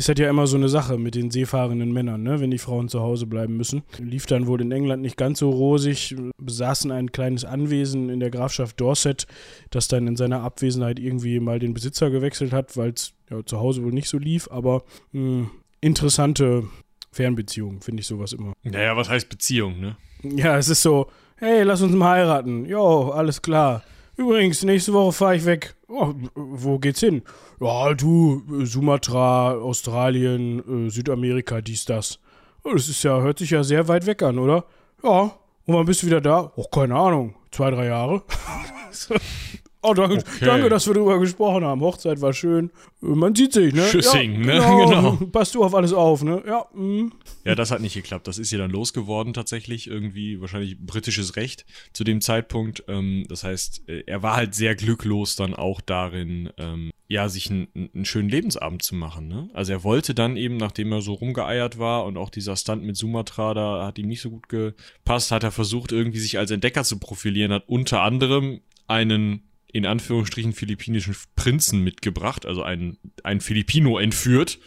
ist das ja immer so eine Sache mit den seefahrenden Männern, ne? wenn die Frauen zu Hause bleiben müssen. Lief dann wohl in England nicht ganz so rosig, besaßen ein kleines Anwesen in der Grafschaft Dorset, das dann in seiner Abwesenheit irgendwie mal den Besitzer gewechselt hat, weil es ja, zu Hause wohl nicht so lief, aber mh, interessante Fernbeziehungen, finde ich sowas immer. Naja, was heißt Beziehung, ne? Ja, es ist so, hey, lass uns mal heiraten. Jo, alles klar. Übrigens, nächste Woche fahre ich weg. Oh, wo geht's hin? Ja, du, Sumatra, Australien, äh, Südamerika, dies, das. Oh, das ist ja, hört sich ja sehr weit weg an, oder? Ja. Und wann bist du wieder da? Oh, keine Ahnung. Zwei, drei Jahre. Oh, danke, Okay. danke, dass wir darüber gesprochen haben. Hochzeit war schön. Man sieht sich, ne? Tschüssing, ne? Genau. Genau. Passt du auf alles auf, ne? Ja, mm. Ja, das hat nicht geklappt. Das ist ihr dann losgeworden tatsächlich. Irgendwie wahrscheinlich britisches Recht zu dem Zeitpunkt. Ähm, das heißt, äh, er war halt sehr glücklos dann auch darin, ähm, ja, sich einen, einen schönen Lebensabend zu machen. Ne? Also er wollte dann eben, nachdem er so rumgeeiert war und auch dieser Stunt mit Sumatra, da hat ihm nicht so gut gepasst, hat er versucht, irgendwie sich als Entdecker zu profilieren, hat unter anderem einen in Anführungsstrichen philippinischen Prinzen mitgebracht, also einen, einen Filipino entführt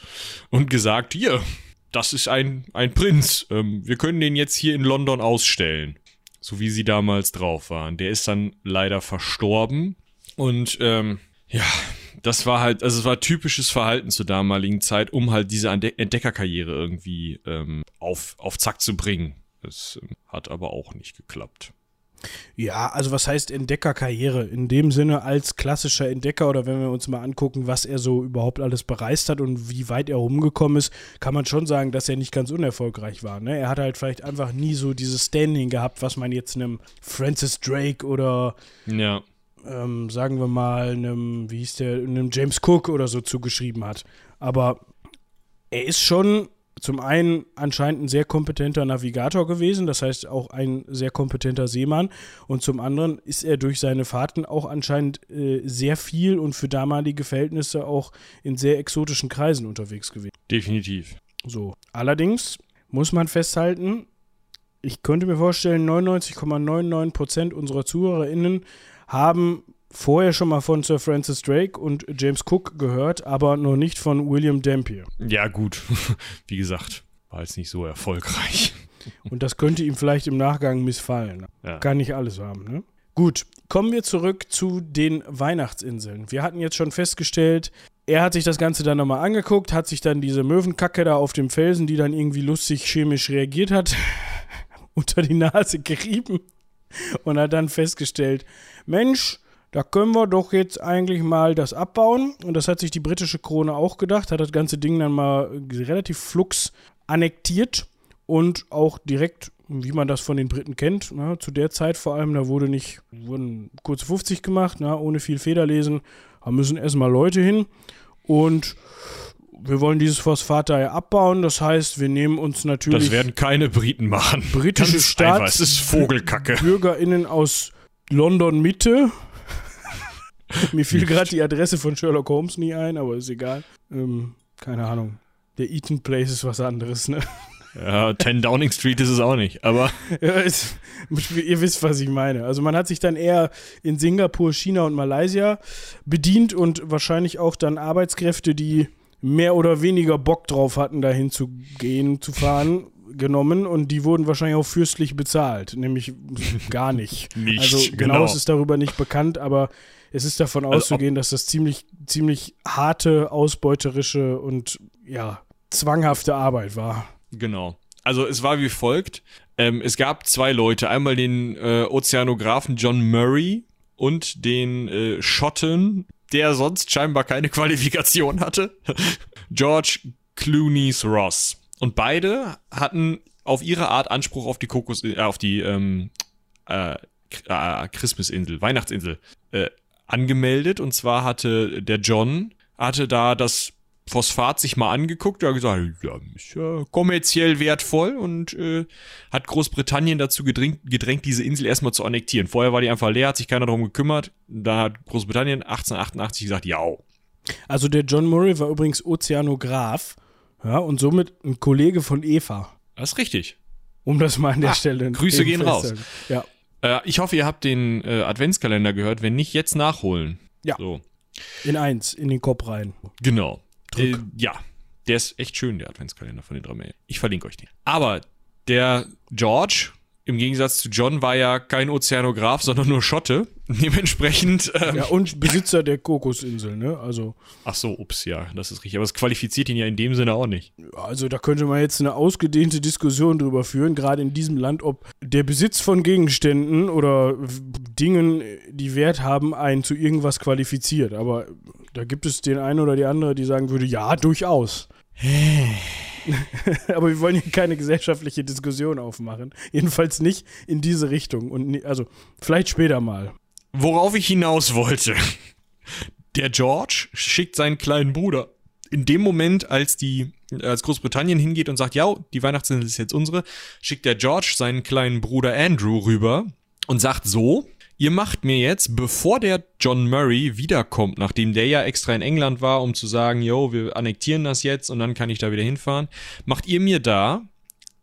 und gesagt, hier, das ist ein, ein Prinz. Ähm, wir können den jetzt hier in London ausstellen. So wie sie damals drauf waren. Der ist dann leider verstorben. Und ähm, ja, das war halt, also es war typisches Verhalten zur damaligen Zeit, um halt diese Entdeckerkarriere irgendwie ähm, auf, auf Zack zu bringen. Das ähm, hat aber auch nicht geklappt. Ja, also was heißt Entdeckerkarriere? In dem Sinne als klassischer Entdecker oder wenn wir uns mal angucken, was er so überhaupt alles bereist hat und wie weit er rumgekommen ist, kann man schon sagen, dass er nicht ganz unerfolgreich war. Ne? Er hat halt vielleicht einfach nie so dieses Standing gehabt, was man jetzt einem Francis Drake oder Ja. ähm, sagen wir mal einem, wie hieß der, einem James Cook oder so zugeschrieben hat. Aber er ist schon zum einen anscheinend ein sehr kompetenter Navigator gewesen, das heißt auch ein sehr kompetenter Seemann. Und zum anderen ist er durch seine Fahrten auch anscheinend äh, sehr viel und für damalige Verhältnisse auch in sehr exotischen Kreisen unterwegs gewesen. Definitiv. So. Allerdings muss man festhalten, ich könnte mir vorstellen, 99,99% unserer ZuhörerInnen haben vorher schon mal von Sir Francis Drake und James Cook gehört, aber noch nicht von William Dampier. Ja, gut. Wie gesagt, war jetzt nicht so erfolgreich. Und das könnte ihm vielleicht im Nachgang missfallen. Ja. Kann nicht alles haben, ne? Gut, kommen wir zurück zu den Weihnachtsinseln. Wir hatten jetzt schon festgestellt, er hat sich das Ganze dann nochmal angeguckt, hat sich dann diese Möwenkacke da auf dem Felsen, die dann irgendwie lustig chemisch reagiert hat, unter die Nase gerieben und hat dann festgestellt, Mensch, da können wir doch jetzt eigentlich mal das abbauen. Und das hat sich die britische Krone auch gedacht, hat das ganze Ding dann mal relativ flux annektiert und auch direkt, wie man das von den Briten kennt, ne, zu der Zeit vor allem, da wurde nicht, wurden kurze 50 gemacht, ne, ohne viel Federlesen, da müssen erstmal Leute hin und wir wollen dieses Phosphat daher abbauen, das heißt, wir nehmen uns natürlich Das werden keine Briten machen. britische Staats Es ist Vogelkacke. BürgerInnen aus London Mitte. Mir fiel gerade die Adresse von Sherlock Holmes nie ein, aber ist egal. Ähm, keine Ahnung. Der Eaton Place ist was anderes, ne? Ja, 10 Downing Street ist es auch nicht. Aber Ja, es, ihr wisst, was ich meine. Also man hat sich dann eher in Singapur, China und Malaysia bedient und wahrscheinlich auch dann Arbeitskräfte, die mehr oder weniger Bock drauf hatten, dahin zu gehen, zu fahren, genommen und die wurden wahrscheinlich auch fürstlich bezahlt, nämlich gar nicht. Nicht, also genau. genau ist darüber nicht bekannt, aber es ist davon Also, auszugehen, dass das ziemlich, ziemlich harte, ausbeuterische und ja, zwanghafte Arbeit war. Genau. Also es war wie folgt. Ähm, es gab zwei Leute. Einmal den äh, Ozeanographen John Murray und den äh, Schotten, der sonst scheinbar keine Qualifikation hatte. George Clooney's Ross. Und beide hatten auf ihre Art Anspruch auf die Kokos, äh, auf die ähm, äh, äh, Christmasinsel, Weihnachtsinsel äh, angemeldet. Und zwar hatte der John hatte da das Phosphat sich mal angeguckt und hat gesagt, ja, ist ja kommerziell wertvoll und äh, hat Großbritannien dazu gedrängt, gedrängt, diese Insel erstmal zu annektieren. Vorher war die einfach leer, hat sich keiner darum gekümmert. Da hat Großbritannien 1888 gesagt, ja. Also der John Murray war übrigens Ozeanograph, ja, und somit ein Kollege von Eva, Das ist richtig. um das mal an der Ah, Stelle Grüße gehen raus. Ja, Äh, ich hoffe, ihr habt den äh, Adventskalender gehört. Wenn nicht, jetzt nachholen. Ja. So, in eins, in den Kopf rein. genau. Äh, ja, der ist echt schön, der Adventskalender von den drei Männern. Ich verlinke euch den. Aber der George, im Gegensatz zu John, war ja kein Ozeanograph, sondern nur Schotte. Dementsprechend. Ähm, ja, und Besitzer der Kokosinsel, ne? Also. Ach so, ups, ja, das ist richtig. Aber es qualifiziert ihn ja in dem Sinne auch nicht. Also da könnte man jetzt eine ausgedehnte Diskussion drüber führen, gerade in diesem Land, ob der Besitz von Gegenständen oder Dingen, die Wert haben, einen zu irgendwas qualifiziert. Aber da gibt es den einen oder die andere, die sagen würde, ja, durchaus. Aber wir wollen hier keine gesellschaftliche Diskussion aufmachen. Jedenfalls nicht in diese Richtung. Und also vielleicht später mal. Worauf ich hinaus wollte. Der George schickt seinen kleinen Bruder. In dem Moment, als die, als Großbritannien hingeht und sagt, ja, die Weihnachtsinsel ist jetzt unsere, schickt der George seinen kleinen Bruder Andrew rüber und sagt so, ihr macht mir jetzt, bevor der John Murray wiederkommt, nachdem der ja extra in England war, um zu sagen, yo, wir annektieren das jetzt und dann kann ich da wieder hinfahren, macht ihr mir da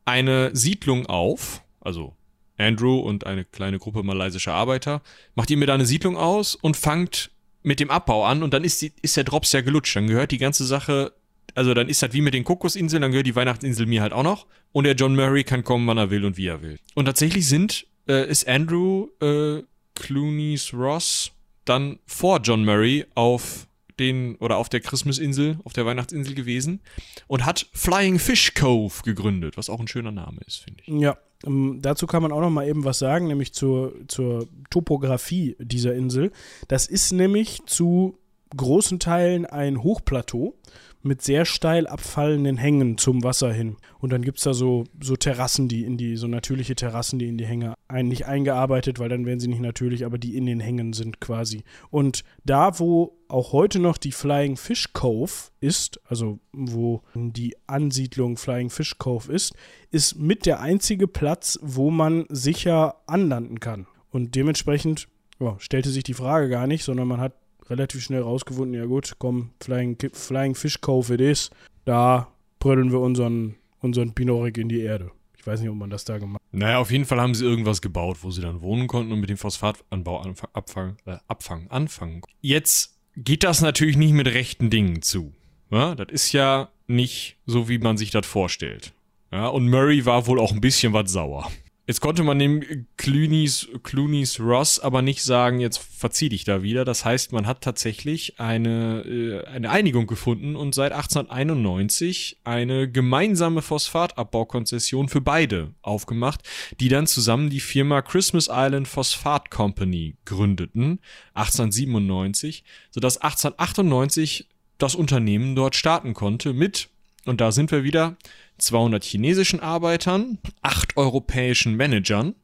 eine Siedlung auf, also Andrew und eine kleine Gruppe malaysischer Arbeiter, macht ihr mir da eine Siedlung aus und fangt mit dem Abbau an und dann ist, die, ist der Drops ja gelutscht. Dann gehört die ganze Sache, also dann ist das wie mit den Kokosinseln, dann gehört die Weihnachtsinsel mir halt auch noch und der John Murray kann kommen, wann er will und wie er will. Und tatsächlich sind, äh, ist Andrew äh, Clooney's Ross dann vor John Murray auf den oder auf der Christmasinsel, auf der Weihnachtsinsel gewesen und hat Flying Fish Cove gegründet, was auch ein schöner Name ist, finde ich. Ja, ähm, dazu kann man auch noch mal eben was sagen, nämlich zur, zur Topografie dieser Insel. Das ist nämlich zu großen Teilen ein Hochplateau mit sehr steil abfallenden Hängen zum Wasser hin. Und dann gibt es da so, so Terrassen, die in die, so natürliche Terrassen, die in die Hänge ein, nicht eingearbeitet, weil dann wären sie nicht natürlich, aber die in den Hängen sind quasi. Und da, wo auch heute noch die Flying Fish Cove ist, also wo die Ansiedlung Flying Fish Cove ist, ist mit der einzige Platz, wo man sicher anlanden kann. Und dementsprechend ja, stellte sich die Frage gar nicht, sondern man hat relativ schnell rausgefunden, ja gut, komm, Flying, Flying Fish Cove it is, da brüllen wir unseren, unseren Binorik in die Erde. Ich weiß nicht, ob man das da gemacht hat. Naja, auf jeden Fall haben sie irgendwas gebaut, wo sie dann wohnen konnten und mit dem Phosphatanbau abfangen, äh, abfangen, anfangen. Jetzt geht das natürlich nicht mit rechten Dingen zu. Ja, das ist ja nicht so, wie man sich das vorstellt. Ja, und Murray war wohl auch ein bisschen was sauer. Jetzt konnte man dem Clooney's, Clooney's Ross aber nicht sagen, jetzt verzieh dich da wieder. Das heißt, man hat tatsächlich eine, äh, eine Einigung gefunden und seit 1891 eine gemeinsame Phosphatabbaukonzession für beide aufgemacht, die dann zusammen die Firma Christmas Island Phosphat Company gründeten, 1897, sodass 1898 das Unternehmen dort starten konnte mit, und da sind wir wieder, 200 chinesischen Arbeitern, 8 europäischen Managern,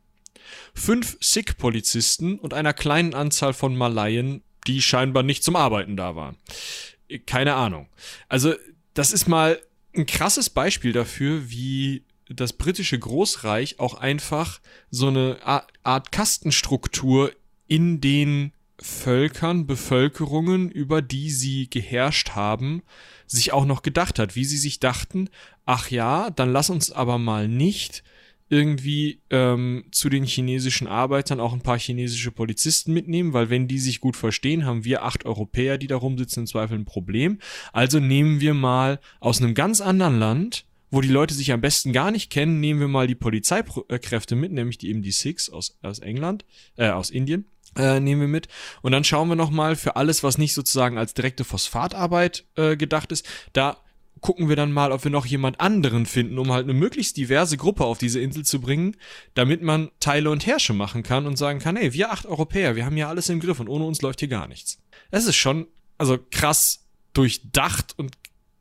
5 Sikh-Polizisten und einer kleinen Anzahl von Malaien, die scheinbar nicht zum Arbeiten da waren. Keine Ahnung. Also, das ist mal ein krasses Beispiel dafür, wie das britische Großreich auch einfach so eine Art Kastenstruktur in den Völkern, Bevölkerungen, über die sie geherrscht haben, sich auch noch gedacht hat, wie sie sich dachten, ach ja, dann lass uns aber mal nicht irgendwie ähm, zu den chinesischen Arbeitern auch ein paar chinesische Polizisten mitnehmen, weil wenn die sich gut verstehen, haben wir acht Europäer, die da rumsitzen, im Zweifel ein Problem. Also nehmen wir mal aus einem ganz anderen Land, wo die Leute sich am besten gar nicht kennen, nehmen wir mal die Polizeikräfte mit, nämlich die eben die Sikhs aus, aus England, äh, aus Indien äh, nehmen wir mit. Und dann schauen wir nochmal für alles, was nicht sozusagen als direkte Phosphatarbeit äh, gedacht ist, da gucken wir dann mal, ob wir noch jemand anderen finden, um halt eine möglichst diverse Gruppe auf diese Insel zu bringen, damit man Teile und Herrsche machen kann und sagen kann, hey, wir acht Europäer, wir haben hier alles im Griff und ohne uns läuft hier gar nichts. Es ist schon, also krass durchdacht und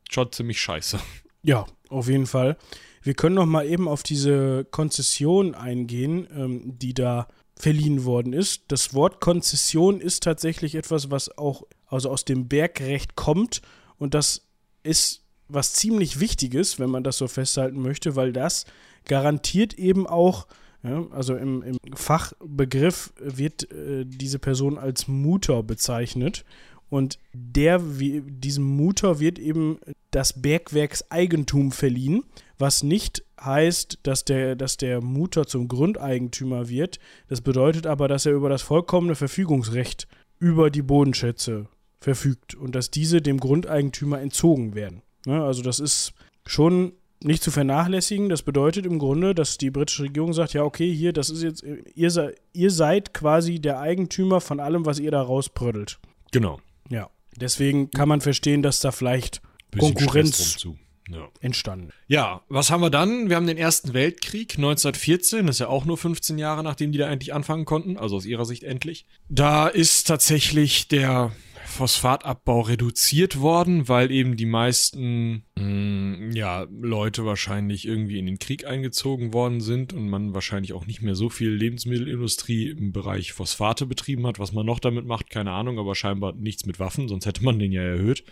schon ziemlich scheiße. Ja, auf jeden Fall. Wir können noch mal eben auf diese Konzession eingehen, ähm, die da verliehen worden ist. Das Wort Konzession ist tatsächlich etwas, was auch also aus dem Bergrecht kommt und das ist was ziemlich Wichtiges, wenn man das so festhalten möchte, weil das garantiert eben auch, ja, also im, im, Fachbegriff wird äh, diese Person als Mutter bezeichnet und der, wie, diesem Mutter wird eben das Bergwerkseigentum verliehen, was nicht heißt, dass der, dass der Mutter zum Grundeigentümer wird. Das bedeutet aber, dass er über das vollkommene Verfügungsrecht über die Bodenschätze verfügt und dass diese dem Grundeigentümer entzogen werden. Ne? Also das ist schon nicht zu vernachlässigen. Das bedeutet im Grunde, dass die britische Regierung sagt, ja, okay, hier, das ist jetzt, ihr, ihr seid quasi der Eigentümer von allem, was ihr da rausprödelt. Genau. Ja. Deswegen kann man verstehen, dass da vielleicht Konkurrenz. Ja. entstanden. Ja, was haben wir dann? Wir haben den Ersten Weltkrieg 1914, das ist ja auch nur 15 Jahre, nachdem die da endlich anfangen konnten, also aus ihrer Sicht endlich. Da ist tatsächlich der Phosphatabbau reduziert worden, weil eben die meisten mh, ja, Leute wahrscheinlich irgendwie in den Krieg eingezogen worden sind und man wahrscheinlich auch nicht mehr so viel Lebensmittelindustrie im Bereich Phosphate betrieben hat. Was man noch damit macht, keine Ahnung, aber scheinbar nichts mit Waffen, sonst hätte man den ja erhöht.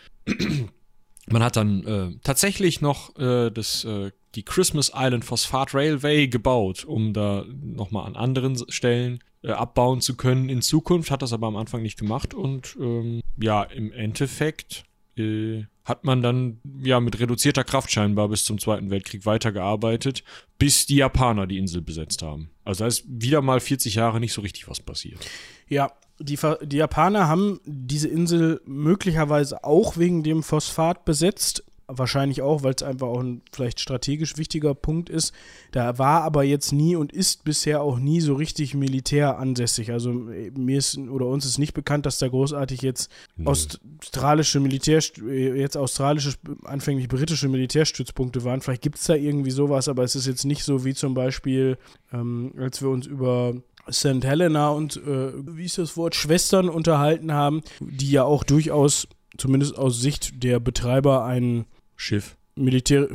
Man hat dann äh, tatsächlich noch äh, das, äh, die Christmas Island Phosphat Railway gebaut, um da nochmal an anderen Stellen äh, abbauen zu können in Zukunft, hat das aber am Anfang nicht gemacht und ähm, ja, im Endeffekt äh, hat man dann ja mit reduzierter Kraft scheinbar bis zum Zweiten Weltkrieg weitergearbeitet, bis die Japaner die Insel besetzt haben. Also da ist wieder mal 40 Jahre nicht so richtig was passiert. Ja, die, die Japaner haben diese Insel möglicherweise auch wegen dem Phosphat besetzt. Wahrscheinlich auch, weil es einfach auch ein vielleicht strategisch wichtiger Punkt ist. Da war aber jetzt nie und ist bisher auch nie so richtig militär ansässig. Also äh, mir ist oder uns ist nicht bekannt, dass da großartig jetzt australische Militär, äh, jetzt australische, anfänglich britische Militärstützpunkte waren. Vielleicht gibt es da irgendwie sowas, aber es ist jetzt nicht so wie zum Beispiel, ähm, als wir uns über St. Helena und, äh, wie ist das Wort, Schwestern unterhalten haben, die ja auch durchaus, zumindest aus Sicht der Betreiber, ein Schiff. Militär,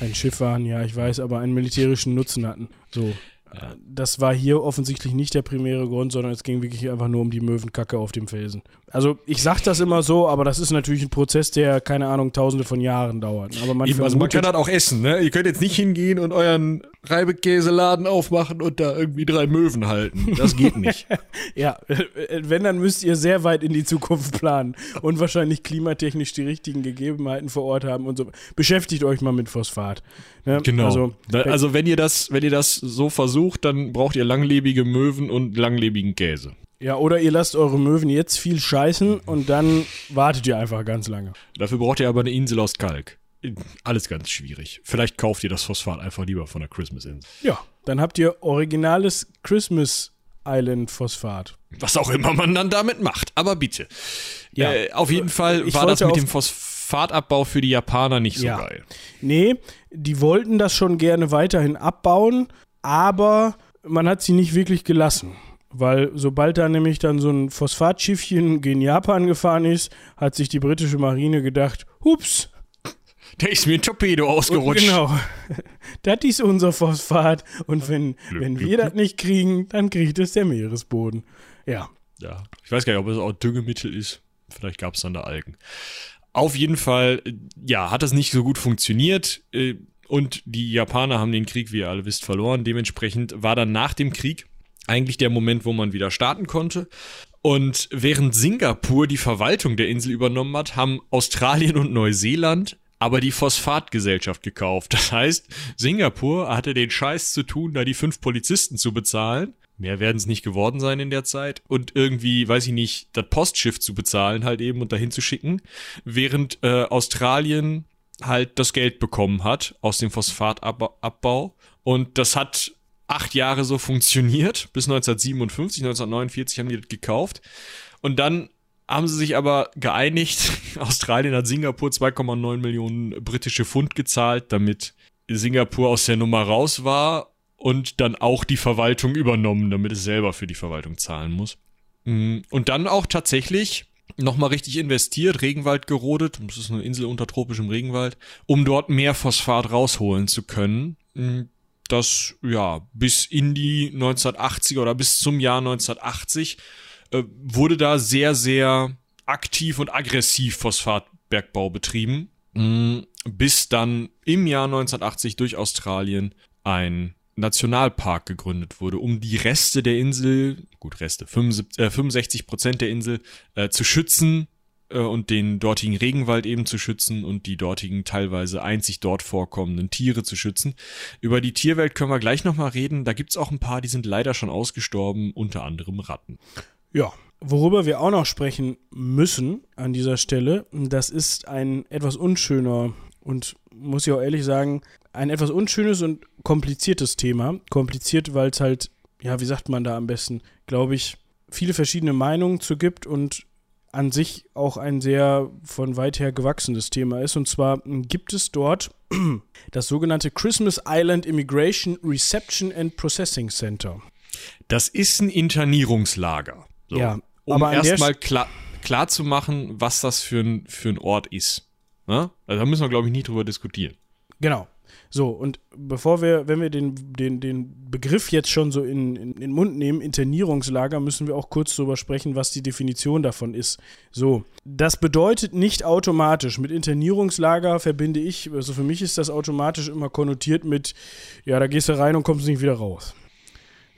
ein Schiff waren, ja, ich weiß, aber einen militärischen Nutzen hatten. So. Ja. Das war hier offensichtlich nicht der primäre Grund, sondern es ging wirklich einfach nur um die Möwenkacke auf dem Felsen. Also ich sag das immer so, aber das ist natürlich ein Prozess, der, keine Ahnung, tausende von Jahren dauert. Aber man Eben, also man kann das auch essen, ne? Ihr könnt jetzt nicht hingehen und euren Reibekäseladen aufmachen und da irgendwie drei Möwen halten. Das geht nicht. Ja, wenn, dann müsst ihr sehr weit in die Zukunft planen und wahrscheinlich klimatechnisch die richtigen Gegebenheiten vor Ort haben und so. Beschäftigt euch mal mit Phosphat. Ne? Genau. Also, also wenn ihr das, wenn ihr das so versucht, dann braucht ihr langlebige Möwen und langlebigen Käse. Ja, oder ihr lasst eure Möwen jetzt viel scheißen und dann wartet ihr einfach ganz lange. Dafür braucht ihr aber eine Insel aus Kalk. Alles ganz schwierig. Vielleicht kauft ihr das Phosphat einfach lieber von der Christmas-Insel. Ja, dann habt ihr originales Christmas Island Phosphat. Was auch immer man dann damit macht. Aber bitte. Ja. Äh, auf jeden Fall Ich war das mit dem Phosphatabbau für die Japaner nicht so Ja. geil. Nee, die wollten das schon gerne weiterhin abbauen, aber man hat sie nicht wirklich gelassen. Weil sobald da nämlich dann so ein Phosphatschiffchen gegen Japan gefahren ist, hat sich die britische Marine gedacht, hups, Da ist mir ein Torpedo ausgerutscht. genau, das ist unser Phosphat und wenn, wenn wir das nicht kriegen, dann kriegt es der Meeresboden. Ja, Ja. Ich weiß gar nicht, ob es auch Düngemittel ist. Vielleicht gab es dann da Algen. Auf jeden Fall, äh, ja, hat das nicht so gut funktioniert. äh, Und die Japaner haben den Krieg, wie ihr alle wisst, verloren. Dementsprechend war dann nach dem Krieg eigentlich der Moment, wo man wieder starten konnte. Und während Singapur die Verwaltung der Insel übernommen hat, haben Australien und Neuseeland aber die Phosphatgesellschaft gekauft. Das heißt, Singapur hatte den Scheiß zu tun, da die fünf Polizisten zu bezahlen. Mehr werden es nicht geworden sein in der Zeit. Und irgendwie, weiß ich nicht, das Postschiff zu bezahlen halt eben und dahin zu schicken. Während äh, Australien halt das Geld bekommen hat aus dem Phosphatabbau. Und das hat acht Jahre so funktioniert. Bis 1957, 1949 haben die das gekauft. Und dann haben sie sich aber geeinigt. Australien hat Singapur 2,9 Millionen britische Pfund gezahlt, damit Singapur aus der Nummer raus war und dann auch die Verwaltung übernommen, damit es selber für die Verwaltung zahlen muss. Mm, Und dann auch tatsächlich nochmal richtig investiert, Regenwald gerodet, das ist eine Insel unter tropischem Regenwald, um dort mehr Phosphat rausholen zu können. Das, ja, bis in die 1980er oder bis zum Jahr 1980 äh, wurde da sehr, sehr aktiv und aggressiv Phosphatbergbau betrieben, Mm, bis dann im Jahr 1980 durch Australien ein Nationalpark gegründet wurde, um die Reste der Insel, gut Reste, 75, äh, 65 Prozent der Insel äh, zu schützen und den dortigen Regenwald eben zu schützen und die dortigen teilweise einzig dort vorkommenden Tiere zu schützen. Über die Tierwelt können wir gleich nochmal reden. Da gibt's auch ein paar, die sind leider schon ausgestorben, unter anderem Ratten. Ja, worüber wir auch noch sprechen müssen an dieser Stelle, das ist ein etwas unschöner und muss ich auch ehrlich sagen, ein etwas unschönes und kompliziertes Thema. Kompliziert, weil es halt, ja, wie sagt man da am besten, glaube ich, viele verschiedene Meinungen zu gibt und an sich auch ein sehr von weit her gewachsenes Thema ist. Und zwar gibt es dort das sogenannte Christmas Island Immigration Reception and Processing Center. Das ist ein Internierungslager. So. Ja, um erstmal klar, klar zu machen, was das für ein, für ein Ort ist. Ne? Also da müssen wir, glaube ich, nie drüber diskutieren. Genau. So, und bevor wir, wenn wir den, den, den Begriff jetzt schon so in, in, in den Mund nehmen, Internierungslager, müssen wir auch kurz darüber sprechen, was die Definition davon ist. So, das bedeutet nicht automatisch. Mit Internierungslager verbinde ich, also für mich ist das automatisch immer konnotiert mit, ja, da gehst du rein und kommst nicht wieder raus.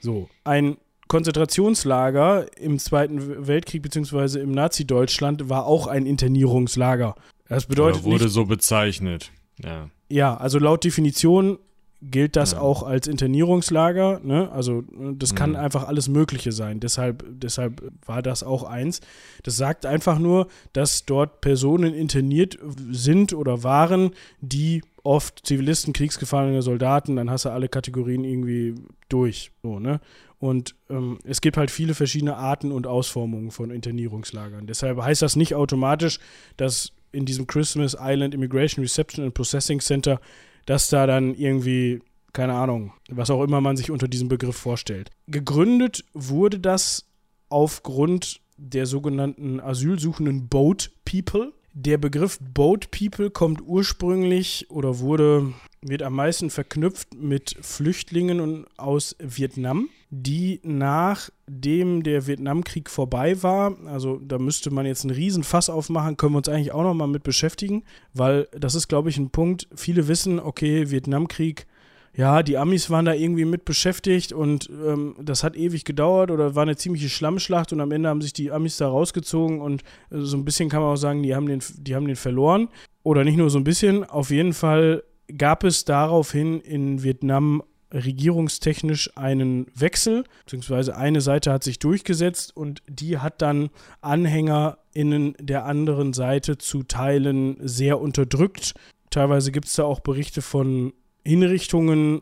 So, ein Konzentrationslager im Zweiten Weltkrieg bzw. im Nazi-Deutschland war auch ein Internierungslager. Das bedeutet Oder wurde nicht, so bezeichnet. Ja. Ja, also laut Definition gilt das ja. auch als Internierungslager. Ne? Also das kann mhm. einfach alles Mögliche sein. Deshalb, deshalb war das auch eins. Das sagt einfach nur, dass dort Personen interniert sind oder waren, die oft Zivilisten, Kriegsgefangene, Soldaten, dann hast du alle Kategorien irgendwie durch. So, ne? Und ähm, es gibt halt viele verschiedene Arten und Ausformungen von Internierungslagern. Deshalb heißt das nicht automatisch, dass in diesem Christmas Island Immigration Reception and Processing Center, dass da dann irgendwie, keine Ahnung, was auch immer man sich unter diesem Begriff vorstellt. Gegründet wurde das aufgrund der sogenannten asylsuchenden Boat People. Der Begriff Boat People kommt ursprünglich oder wurde, wird am meisten verknüpft mit Flüchtlingen aus Vietnam die nachdem der Vietnamkrieg vorbei war, also da müsste man jetzt einen Riesenfass aufmachen, können wir uns eigentlich auch nochmal mit beschäftigen, weil das ist, glaube ich, ein Punkt, viele wissen, okay, Vietnamkrieg, ja, die Amis waren da irgendwie mit beschäftigt und ähm, das hat ewig gedauert oder war eine ziemliche Schlammschlacht und am Ende haben sich die Amis da rausgezogen und äh, so ein bisschen kann man auch sagen, die haben den, die haben den verloren. Oder nicht nur so ein bisschen, auf jeden Fall gab es daraufhin in Vietnam regierungstechnisch einen Wechsel, beziehungsweise eine Seite hat sich durchgesetzt und die hat dann AnhängerInnen der anderen Seite zu Teilen sehr unterdrückt. Teilweise gibt es da auch Berichte von Hinrichtungen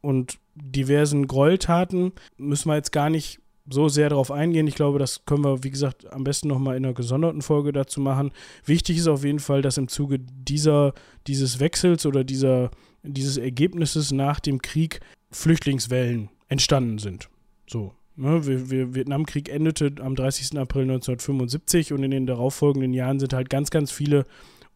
und diversen Gräueltaten. Müssen wir jetzt gar nicht so sehr darauf eingehen. Ich glaube, das können wir, wie gesagt, am besten nochmal in einer gesonderten Folge dazu machen. Wichtig ist auf jeden Fall, dass im Zuge dieser, dieses Wechsels oder dieser dieses Ergebnisses nach dem Krieg Flüchtlingswellen entstanden sind. So. Ne, wir, wir, Vietnamkrieg endete am 30. April 1975 und in den darauffolgenden Jahren sind halt ganz, ganz viele,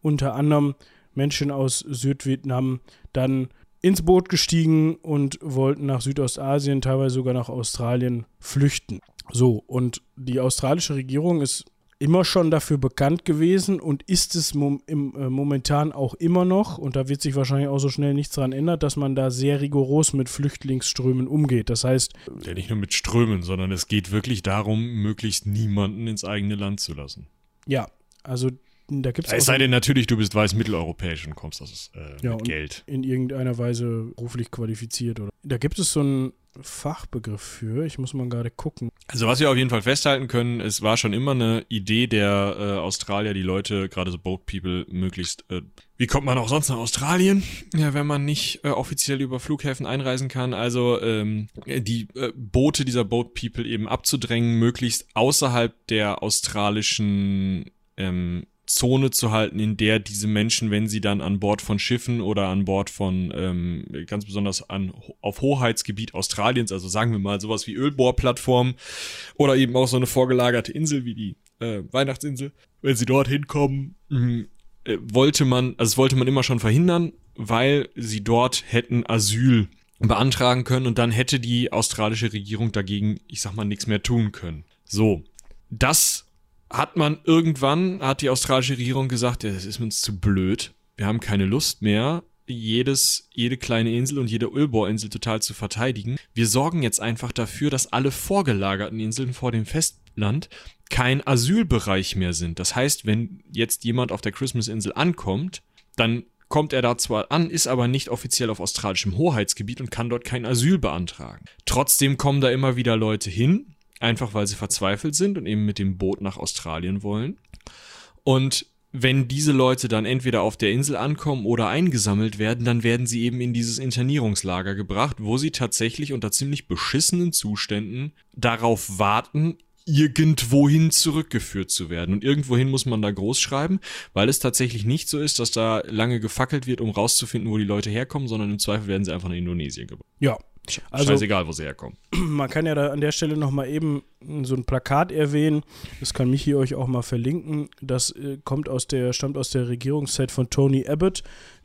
unter anderem Menschen aus Südvietnam, dann ins Boot gestiegen und wollten nach Südostasien, teilweise sogar nach Australien flüchten. So, und die australische Regierung ist immer schon dafür bekannt gewesen und ist es mom im, äh, momentan auch immer noch, und da wird sich wahrscheinlich auch so schnell nichts dran ändern, dass man da sehr rigoros mit Flüchtlingsströmen umgeht. Das heißt. Ja, nicht nur mit Strömen, sondern es geht wirklich darum, möglichst niemanden ins eigene Land zu lassen. Ja, also da gibt es. Sei denn natürlich, du bist weiß mitteleuropäisch und kommst aus äh, ja, Geld. In irgendeiner Weise beruflich qualifiziert. Oder. Da gibt es so ein Fachbegriff für. Ich muss mal gerade gucken. Also was wir auf jeden Fall festhalten können, es war schon immer eine Idee der äh, Australier, die Leute, gerade so Boat People, möglichst. Äh, wie kommt man auch sonst nach Australien? Ja, wenn man nicht äh, offiziell über Flughäfen einreisen kann. Also ähm, die äh, Boote dieser Boat People eben abzudrängen, möglichst außerhalb der australischen ähm, Zone zu halten, in der diese Menschen, wenn sie dann an Bord von Schiffen oder an Bord von ähm, ganz besonders an auf Hoheitsgebiet Australiens, also sagen wir mal sowas wie Ölbohrplattformen oder eben auch so eine vorgelagerte Insel wie die äh, Weihnachtsinsel, wenn sie dort hinkommen, mh, äh, wollte man, also wollte man immer schon verhindern, weil sie dort hätten Asyl beantragen können und dann hätte die australische Regierung dagegen, ich sag mal, nichts mehr tun können. So, das hat man irgendwann, hat die australische Regierung gesagt, ja, das ist uns zu blöd. Wir haben keine Lust mehr, jedes, jede kleine Insel und jede Ölbohrinsel total zu verteidigen. Wir sorgen jetzt einfach dafür, dass alle vorgelagerten Inseln vor dem Festland kein Asylbereich mehr sind. Das heißt, wenn jetzt jemand auf der Christmas-Insel ankommt, dann kommt er da zwar an, ist aber nicht offiziell auf australischem Hoheitsgebiet und kann dort kein Asyl beantragen. Trotzdem kommen da immer wieder Leute hin, einfach weil sie verzweifelt sind und eben mit dem Boot nach Australien wollen. Und wenn diese Leute dann entweder auf der Insel ankommen oder eingesammelt werden, dann werden sie eben in dieses Internierungslager gebracht, wo sie tatsächlich unter ziemlich beschissenen Zuständen darauf warten, irgendwohin zurückgeführt zu werden. Und irgendwohin muss man da groß schreiben, weil es tatsächlich nicht so ist, dass da lange gefackelt wird, um rauszufinden, wo die Leute herkommen, sondern im Zweifel werden sie einfach nach Indonesien gebracht. Ja. Also, Scheißegal, wo sie herkommen. Man kann ja da an der Stelle nochmal eben so ein Plakat erwähnen. Das kann Michi euch auch mal verlinken. Das äh, kommt aus der, stammt aus der Regierungszeit von Tony Abbott.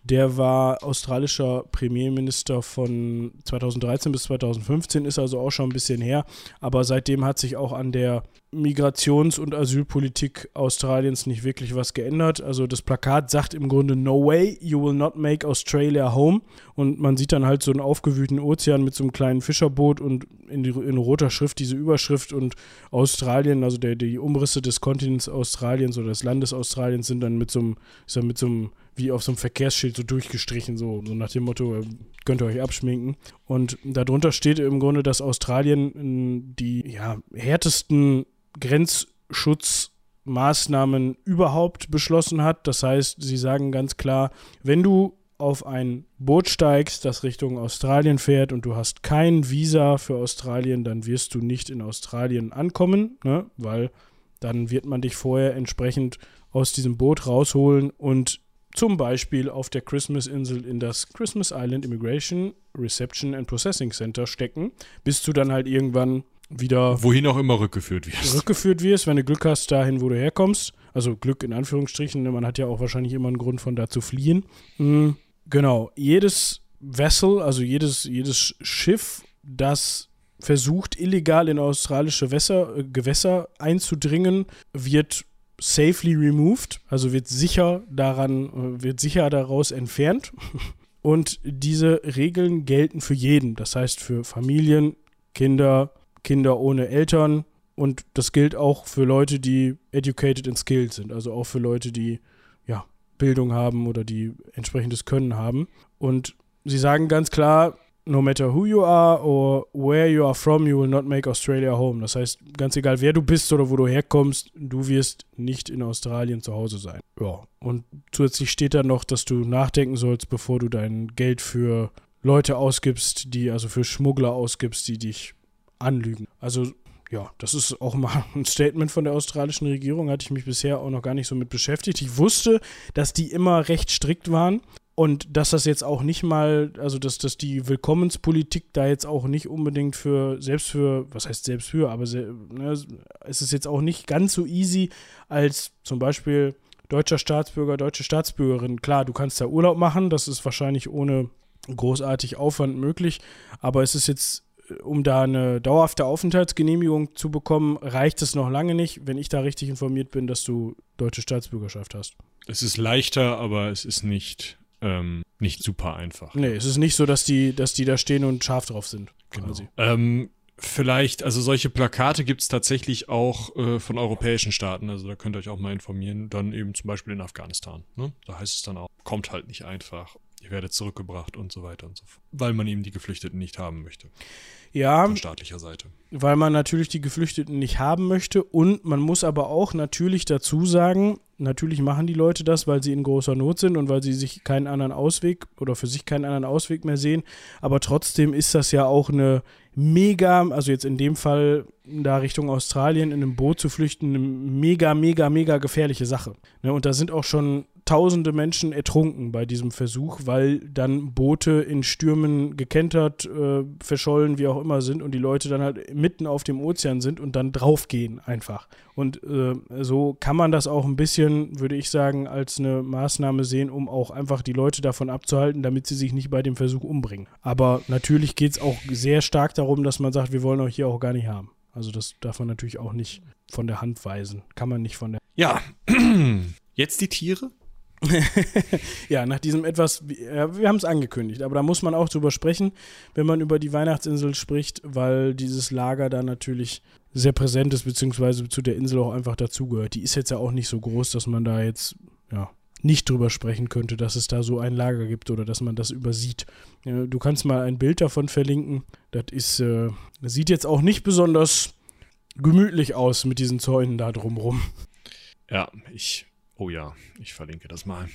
Der war australischer Premierminister von 2013 bis 2015, ist also auch schon ein bisschen her. Aber seitdem hat sich auch an der Migrations- und Asylpolitik Australiens nicht wirklich was geändert. Also das Plakat sagt im Grunde No way, you will not make Australia home. Und man sieht dann halt so einen aufgewühlten Ozean mit so einem kleinen Fischerboot und in, die, in roter Schrift diese Überschrift und Australien, also der, die Umrisse des Kontinents Australiens oder des Landes Australiens sind dann mit so einem, ist dann mit so einem wie auf so einem Verkehrsschild so durchgestrichen, so, so nach dem Motto, äh, könnt ihr euch abschminken. Und darunter steht im Grunde, dass Australien die ja, härtesten Grenzschutzmaßnahmen überhaupt beschlossen hat. Das heißt, sie sagen ganz klar, wenn du auf ein Boot steigst, das Richtung Australien fährt und du hast kein Visa für Australien, dann wirst du nicht in Australien ankommen, ne? weil dann wird man dich vorher entsprechend aus diesem Boot rausholen und zum Beispiel auf der Christmas-Insel in das Christmas Island Immigration Reception and Processing Center stecken, bis du dann halt irgendwann wieder. Wohin auch immer rückgeführt wirst. Rückgeführt wirst, wenn du Glück hast, dahin, wo du herkommst. Also Glück in Anführungsstrichen, ne, man hat ja auch wahrscheinlich immer einen Grund von da zu fliehen. Mhm, genau. Jedes Vessel, also jedes, jedes Schiff, das versucht, illegal in australische Wässer, äh, Gewässer einzudringen, wird safely removed, also wird sicher daran, wird sicher daraus entfernt. Und diese Regeln gelten für jeden, das heißt für Familien, Kinder, Kinder ohne Eltern und das gilt auch für Leute, die educated and skilled sind, also auch für Leute, die ja Bildung haben oder die entsprechendes Können haben. Und sie sagen ganz klar, no matter who you are or where you are from, you will not make Australia home. Das heißt, ganz egal wer du bist oder wo du herkommst, du wirst nicht in Australien zu Hause sein. Ja. Und zusätzlich steht da noch, dass du nachdenken sollst, bevor du dein Geld für Leute ausgibst, die, also für Schmuggler ausgibst, die dich anlügen. Also ja, das ist auch mal ein Statement von der australischen Regierung, hatte ich mich bisher auch noch gar nicht so mit beschäftigt. Ich wusste, dass die immer recht strikt waren, und dass das jetzt auch nicht mal, also dass, dass die Willkommenspolitik da jetzt auch nicht unbedingt für, selbst für, was heißt selbst für, aber ne, es ist jetzt auch nicht ganz so easy als zum Beispiel deutscher Staatsbürger, deutsche Staatsbürgerin. Klar, du kannst da Urlaub machen, das ist wahrscheinlich ohne großartig Aufwand möglich, aber es ist jetzt um da eine dauerhafte Aufenthaltsgenehmigung zu bekommen, reicht es noch lange nicht, wenn ich da richtig informiert bin, dass du deutsche Staatsbürgerschaft hast. Es ist leichter, aber es ist nicht ähm, nicht super einfach. Nee, es ist nicht so, dass die, dass die da stehen und scharf drauf sind. Genau. Ähm, vielleicht, also solche Plakate gibt es tatsächlich auch äh, von europäischen Staaten, also da könnt ihr euch auch mal informieren, dann eben zum Beispiel in Afghanistan. Ne? Da heißt es dann auch, kommt halt nicht einfach, ihr werdet zurückgebracht und so weiter und so fort, weil man eben die Geflüchteten nicht haben möchte. Ja. Von staatlicher Seite. Weil man natürlich die Geflüchteten nicht haben möchte und man muss aber auch natürlich dazu sagen, natürlich machen die Leute das, weil sie in großer Not sind und weil sie sich keinen anderen Ausweg oder für sich keinen anderen Ausweg mehr sehen. Aber trotzdem ist das ja auch eine mega, also jetzt in dem Fall da Richtung Australien in einem Boot zu flüchten, eine mega, mega, mega gefährliche Sache. Ne, und da sind auch schon tausende Menschen ertrunken bei diesem Versuch, weil dann Boote in Stürmen gekentert, äh, verschollen, wie auch immer sind und die Leute dann halt mitten auf dem Ozean sind und dann draufgehen einfach. Und äh, so kann man das auch ein bisschen, würde ich sagen, als eine Maßnahme sehen, um auch einfach die Leute davon abzuhalten, damit sie sich nicht bei dem Versuch umbringen. Aber natürlich geht es auch sehr stark darum, dass man sagt, wir wollen euch hier auch gar nicht haben. Also das darf man natürlich auch nicht von der Hand weisen. Kann man nicht von der. Ja, jetzt die Tiere? ja, nach diesem etwas, wir haben es angekündigt, aber da muss man auch drüber sprechen, wenn man über die Weihnachtsinsel spricht, weil dieses Lager da natürlich sehr präsent ist, beziehungsweise zu der Insel auch einfach dazugehört. Die ist jetzt ja auch nicht so groß, dass man da jetzt, ja, nicht drüber sprechen könnte, dass es da so ein Lager gibt oder dass man das übersieht. Du kannst mal ein Bild davon verlinken. Das ist, äh, das sieht jetzt auch nicht besonders gemütlich aus mit diesen Zäunen da drumrum. Ja, ich Oh ja, ich verlinke das mal.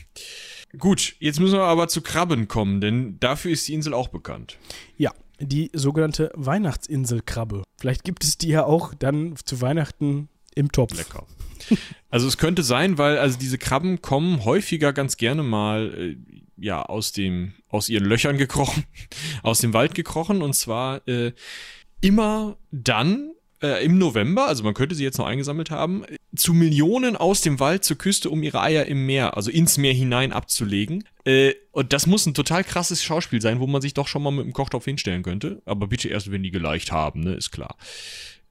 Gut, jetzt müssen wir aber zu Krabben kommen, denn dafür ist die Insel auch bekannt. Ja, die sogenannte Weihnachtsinselkrabbe. Vielleicht gibt es die ja auch dann zu Weihnachten im Topf. Lecker. Also es könnte sein, weil also diese Krabben kommen häufiger ganz gerne mal äh, ja aus dem aus ihren Löchern gekrochen, aus dem Wald gekrochen und zwar äh, immer dann äh, im November, also man könnte sie jetzt noch eingesammelt haben, zu Millionen aus dem Wald zur Küste, um ihre Eier im Meer, also ins Meer hinein abzulegen. Äh, und das muss ein total krasses Schauspiel sein, wo man sich doch schon mal mit dem Kochtopf hinstellen könnte. Aber bitte erst, wenn die geleicht haben, ne, ist klar.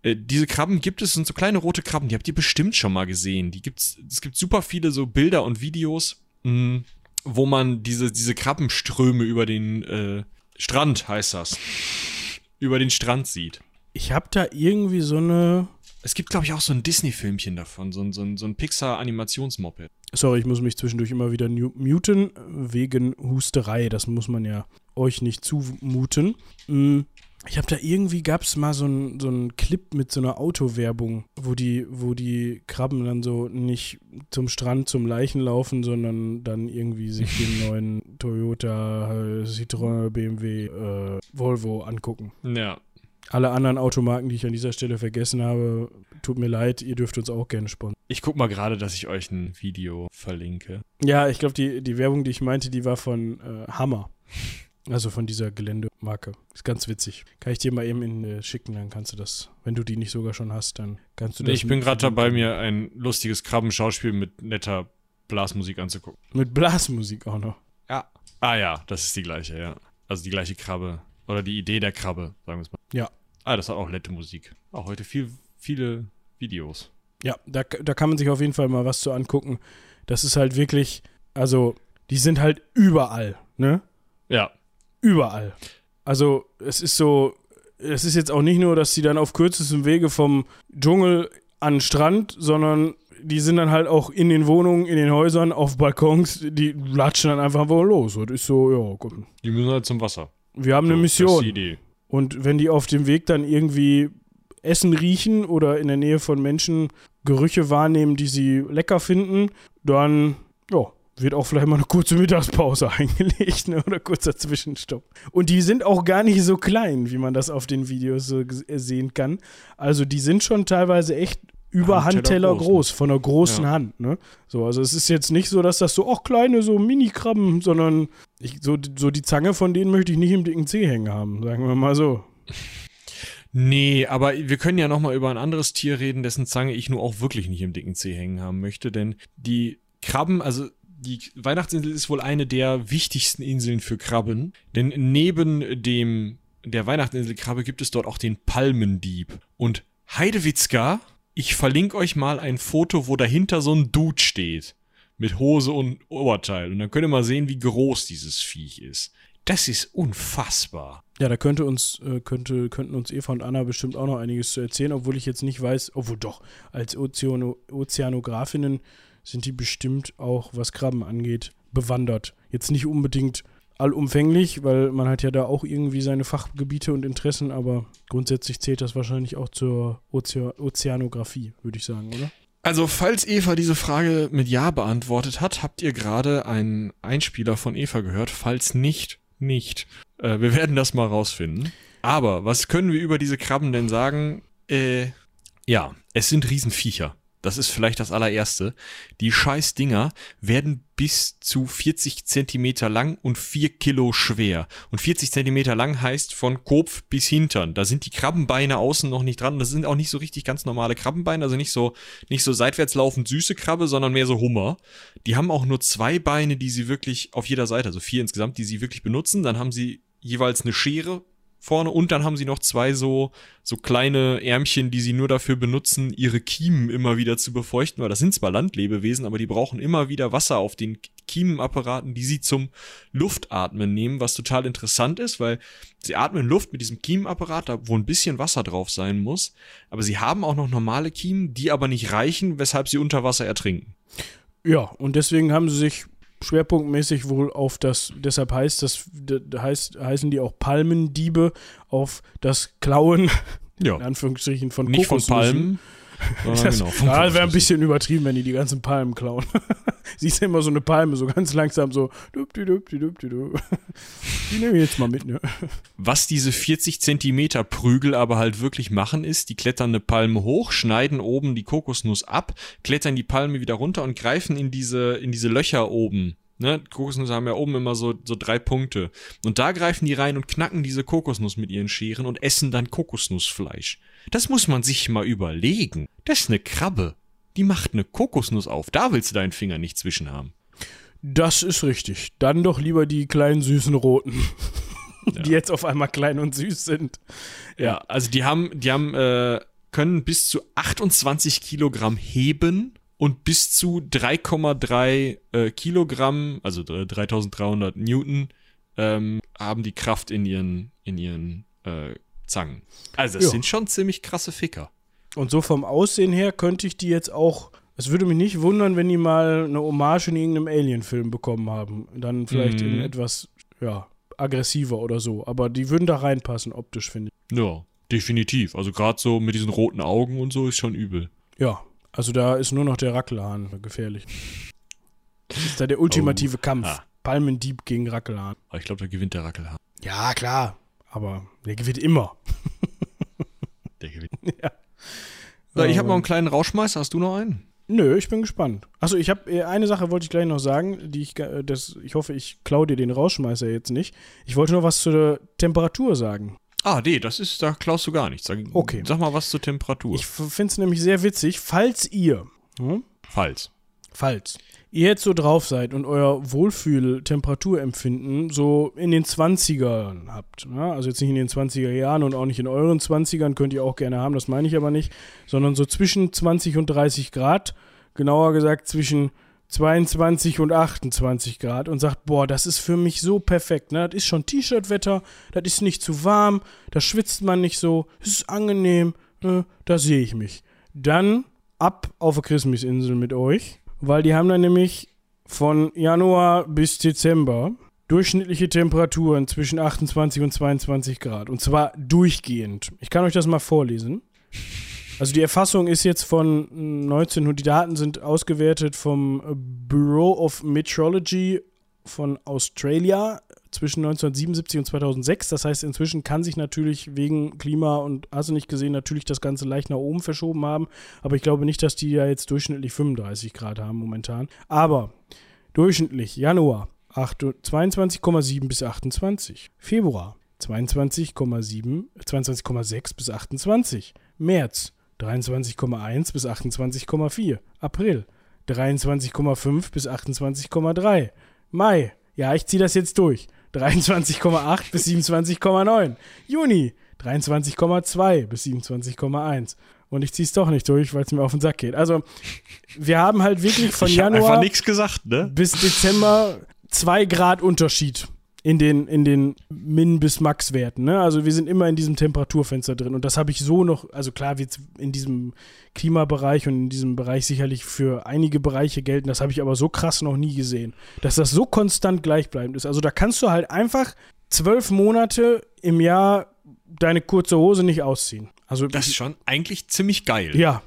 Äh, diese Krabben gibt es, sind so kleine rote Krabben, die habt ihr bestimmt schon mal gesehen. Die gibt's, es gibt super viele so Bilder und Videos, mh, wo man diese, diese Krabbenströme über den äh, Strand, heißt das, über den Strand sieht. Ich habe da irgendwie so eine. Es gibt, glaube ich, auch so ein Disney-Filmchen davon, so ein, so ein, so ein Pixar-Animationsmoped. Sorry, ich muss mich zwischendurch immer wieder muten, wegen Husterei. Das muss man ja euch nicht zumuten. Mm, Ich habe da irgendwie, gab es mal so einen so einen Clip mit so einer Autowerbung, wo die, wo die Krabben dann so nicht zum Strand zum Leichen laufen, sondern dann irgendwie sich den neuen Toyota, äh, Citroën, BMW, äh, Volvo angucken. Ja. Alle anderen Automarken, die ich an dieser Stelle vergessen habe, tut mir leid, ihr dürft uns auch gerne sponsern. Ich guck mal gerade, dass ich euch ein Video verlinke. Ja, ich glaube, die, die Werbung, die ich meinte, die war von äh, Hammer. Also von dieser Geländemarke. Ist ganz witzig. Kann ich dir mal eben in, äh, schicken, dann kannst du das, wenn du die nicht sogar schon hast, dann kannst du das. Ich bin gerade dabei, mir ein lustiges Krabbenschauspiel mit netter Blasmusik anzugucken. Mit Blasmusik auch noch. Ja. Ah ja, das ist die gleiche, ja. Also die gleiche Krabbe. Oder die Idee der Krabbe, sagen wir es mal. Ja. Ah, das hat auch nette Musik. Auch heute viel, viele Videos. Ja, da, da kann man sich auf jeden Fall mal was zu angucken. Das ist halt wirklich, also, die sind halt überall, ne? Ja. Überall. Also, es ist so, es ist jetzt auch nicht nur, dass die dann auf kürzestem Wege vom Dschungel an den Strand, sondern die sind dann halt auch in den Wohnungen, in den Häusern, auf Balkons, die latschen dann einfach wohl los. Das ist so, ja, komm. Die müssen halt zum Wasser. Wir haben eine So, Das ist Mission. die Idee. Und wenn die auf dem Weg dann irgendwie Essen riechen oder in der Nähe von Menschen Gerüche wahrnehmen, die sie lecker finden, dann ja, wird auch vielleicht mal eine kurze Mittagspause eingelegt ne? oder kurzer Zwischenstopp. Und die sind auch gar nicht so klein, wie man das auf den Videos so sehen kann. Also die sind schon teilweise echt über Handteller Handteller groß, groß, von einer großen Ja. Hand. Ne? So, also es ist jetzt nicht so, dass das so, ach, kleine, so Mini-Krabben, sondern ich, so, so die Zange von denen möchte ich nicht im dicken Zeh hängen haben, sagen wir mal so. Nee, aber wir können ja noch mal über ein anderes Tier reden, dessen Zange ich nur auch wirklich nicht im dicken Zeh hängen haben möchte, denn die Krabben, also die Weihnachtsinsel ist wohl eine der wichtigsten Inseln für Krabben, denn neben dem der Weihnachtsinselkrabbe gibt es dort auch den Palmendieb und Heidewitzka, ich verlinke euch mal ein Foto, wo dahinter so ein Dude steht mit Hose und Oberteil und dann könnt ihr mal sehen, wie groß dieses Viech ist. Das ist unfassbar. Ja, da könnte uns, äh, könnte, könnten uns Eva und Anna bestimmt auch noch einiges zu erzählen, obwohl ich jetzt nicht weiß, obwohl doch, als Ozeano Ozeanografinnen sind die bestimmt auch, was Krabben angeht, bewandert. Jetzt nicht unbedingt allumfänglich, weil man hat ja da auch irgendwie seine Fachgebiete und Interessen, aber grundsätzlich zählt das wahrscheinlich auch zur Oze Ozeanographie, würde ich sagen, oder? Also, falls Eva diese Frage mit Ja beantwortet hat, habt ihr gerade einen Einspieler von Eva gehört. Falls nicht, nicht. Äh, wir werden das mal rausfinden. Aber was können wir über diese Krabben denn sagen? Äh, ja, es sind Riesenviecher. Das ist vielleicht das allererste. Die scheiß Dinger werden bis zu 40 Zentimeter lang und 4 Kilo schwer. Und 40 Zentimeter lang heißt von Kopf bis Hintern. Da sind die Krabbenbeine außen noch nicht dran. Das sind auch nicht so richtig ganz normale Krabbenbeine, also nicht so, nicht so seitwärts laufend süße Krabbe, sondern mehr so Hummer. Die haben auch nur zwei Beine, die sie wirklich auf jeder Seite, also vier insgesamt, die sie wirklich benutzen. Dann haben sie jeweils eine Schere vorne und dann haben sie noch zwei so, so kleine Ärmchen, die sie nur dafür benutzen, ihre Kiemen immer wieder zu befeuchten, weil das sind zwar Landlebewesen, aber die brauchen immer wieder Wasser auf den Kiemenapparaten, die sie zum Luftatmen nehmen, was total interessant ist, weil sie atmen Luft mit diesem Kiemenapparat, wo ein bisschen Wasser drauf sein muss, aber sie haben auch noch normale Kiemen, die aber nicht reichen, weshalb sie unter Wasser ertrinken. Ja, und deswegen haben sie sich schwerpunktmäßig wohl auf das, deshalb heißt das, heißt, heißen die auch Palmendiebe auf das Klauen, Ja. in Anführungsstrichen, von Nicht von Kokosnüssen. Palmen. Das, genau, ja, wäre ein bisschen übertrieben, wenn die die ganzen Palmen klauen. Siehst du immer so eine Palme, so ganz langsam so. Die nehme ich jetzt mal mit, ne? Was diese 40 Zentimeter Prügel aber halt wirklich machen, ist, die klettern eine Palme hoch, schneiden oben die Kokosnuss ab, klettern die Palme wieder runter und greifen in diese, in diese Löcher oben. Ne? Kokosnüsse haben ja oben immer so, so drei Punkte. Und da greifen die rein und knacken diese Kokosnuss mit ihren Scheren und essen dann Kokosnussfleisch. Das muss man sich mal überlegen. Das ist eine Krabbe. Die macht eine Kokosnuss auf. Da willst du deinen Finger nicht zwischen haben. Das ist richtig. Dann doch lieber die kleinen süßen Roten. Die jetzt auf einmal klein und süß sind. Ja, also die haben, die haben, äh, können bis zu 28 Kilogramm heben und bis zu 3,3 äh, Kilogramm, also 3300 Newton, ähm, haben die Kraft in ihren, in ihren äh, Zangen. Also das Ja. sind schon ziemlich krasse Ficker. Und so vom Aussehen her könnte ich die jetzt auch. Es würde mich nicht wundern, wenn die mal eine Hommage in irgendeinem Alien-Film bekommen haben. Dann vielleicht in Mhm. etwas, ja, aggressiver oder so. Aber die würden da reinpassen, optisch, finde ich. Ja, definitiv. Also gerade so mit diesen roten Augen und so ist schon übel. Ja, also da ist nur noch der Rackelhahn gefährlich. Das ist da der ultimative Kampf. Ah. Palmendieb gegen Rackelhahn. Aber ich glaube, da gewinnt der Rackelhahn. Ja, klar. Aber der gewinnt immer. Der gewinnt. Ja. So, ich habe noch einen kleinen Rauschmeister. Hast du noch einen? Nö, ich bin gespannt. Achso, ich habe eine Sache wollte ich gleich noch sagen, die ich äh, das ich hoffe, ich klaue dir den Rauschmeißer jetzt nicht. Ich wollte noch was zur Temperatur sagen. Ah, nee, das ist, da klaust du gar nichts. Sag, Okay. Sag mal was zur Temperatur. Ich finde es nämlich sehr witzig, falls ihr hm, Falls. falls ihr jetzt so drauf seid und euer Wohlfühl-Temperaturempfinden so in den 20ern habt, ne? also jetzt nicht in den 20er Jahren und auch nicht in euren 20ern, könnt ihr auch gerne haben, das meine ich aber nicht, sondern so zwischen 20 und 30 Grad, genauer gesagt zwischen 22 und 28 Grad und sagt, boah, das ist für mich so perfekt, ne? Das ist schon T-Shirt-Wetter, das ist nicht zu warm, da schwitzt man nicht so, es ist angenehm, ne? da sehe ich mich. Dann ab auf der Christmasinsel mit euch, weil die haben dann nämlich von Januar bis Dezember durchschnittliche Temperaturen zwischen 28 und 22 Grad. Und zwar durchgehend. Ich kann euch das mal vorlesen. Also die Erfassung ist jetzt von 19 und die Daten sind ausgewertet vom Bureau of Meteorology von Australia zwischen 1977 und 2006. Das heißt, inzwischen kann sich natürlich wegen Klima und hast du nicht gesehen, natürlich das Ganze leicht nach oben verschoben haben. Aber ich glaube nicht, dass die ja jetzt durchschnittlich 35 Grad haben momentan. Aber durchschnittlich Januar 8 22,7 bis 28. Februar 22,7, 22,6 bis 28. März 23,1 bis 28,4. April 23,5 bis 28,3. Mai, ja, ich ziehe das jetzt durch. 23,8 bis 27,9. Juni 23,2 bis 27,1. Und ich ziehe es doch nicht durch, weil es mir auf den Sack geht. Also, wir haben halt wirklich von ich hab Januar einfach nichts gesagt, ne? bis Dezember zwei Grad Unterschied in den, in den Min- bis Max-Werten. Ne? Also wir sind immer in diesem Temperaturfenster drin. Und das habe ich so noch, also klar wird in diesem Klimabereich und in diesem Bereich sicherlich für einige Bereiche gelten. Das habe ich aber so krass noch nie gesehen, dass das so konstant gleichbleibend ist. Also da kannst du halt einfach zwölf Monate im Jahr deine kurze Hose nicht ausziehen. Also Das ist schon eigentlich ziemlich geil. ja.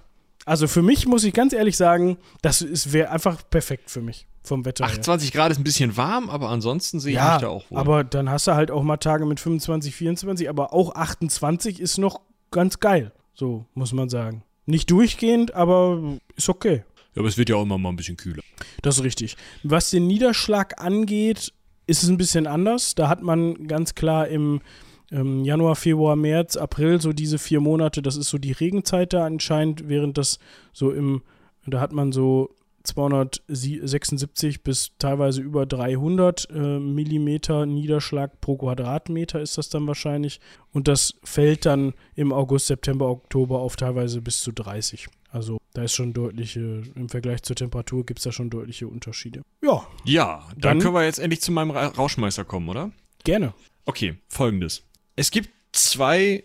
Also für mich muss ich ganz ehrlich sagen, das wäre einfach perfekt für mich vom Wetter her. 28 Grad ist ein bisschen warm, aber ansonsten sehe ich Ja, mich da auch wohl. aber dann hast du halt auch mal Tage mit 25, 24, aber auch 28 ist noch ganz geil. So muss man sagen. Nicht durchgehend, aber ist okay. ja, aber es wird ja auch immer mal ein bisschen kühler. Das ist richtig. Was den Niederschlag angeht, ist es ein bisschen anders. Da hat man ganz klar im ähm, Januar, Februar, März, April, so diese vier Monate, das ist so die Regenzeit da anscheinend, während das so im, da hat man so 276 bis teilweise über 300 äh, Millimeter Niederschlag pro Quadratmeter ist das dann wahrscheinlich. Und das fällt dann im August, September, Oktober auf teilweise bis zu 30. Also da ist schon deutliche, im Vergleich zur Temperatur gibt es da schon deutliche Unterschiede. Ja, Ja, dann, Dann- können wir jetzt endlich zu meinem Ra Rauschmeister kommen, oder? gerne. Okay, folgendes. Es gibt zwei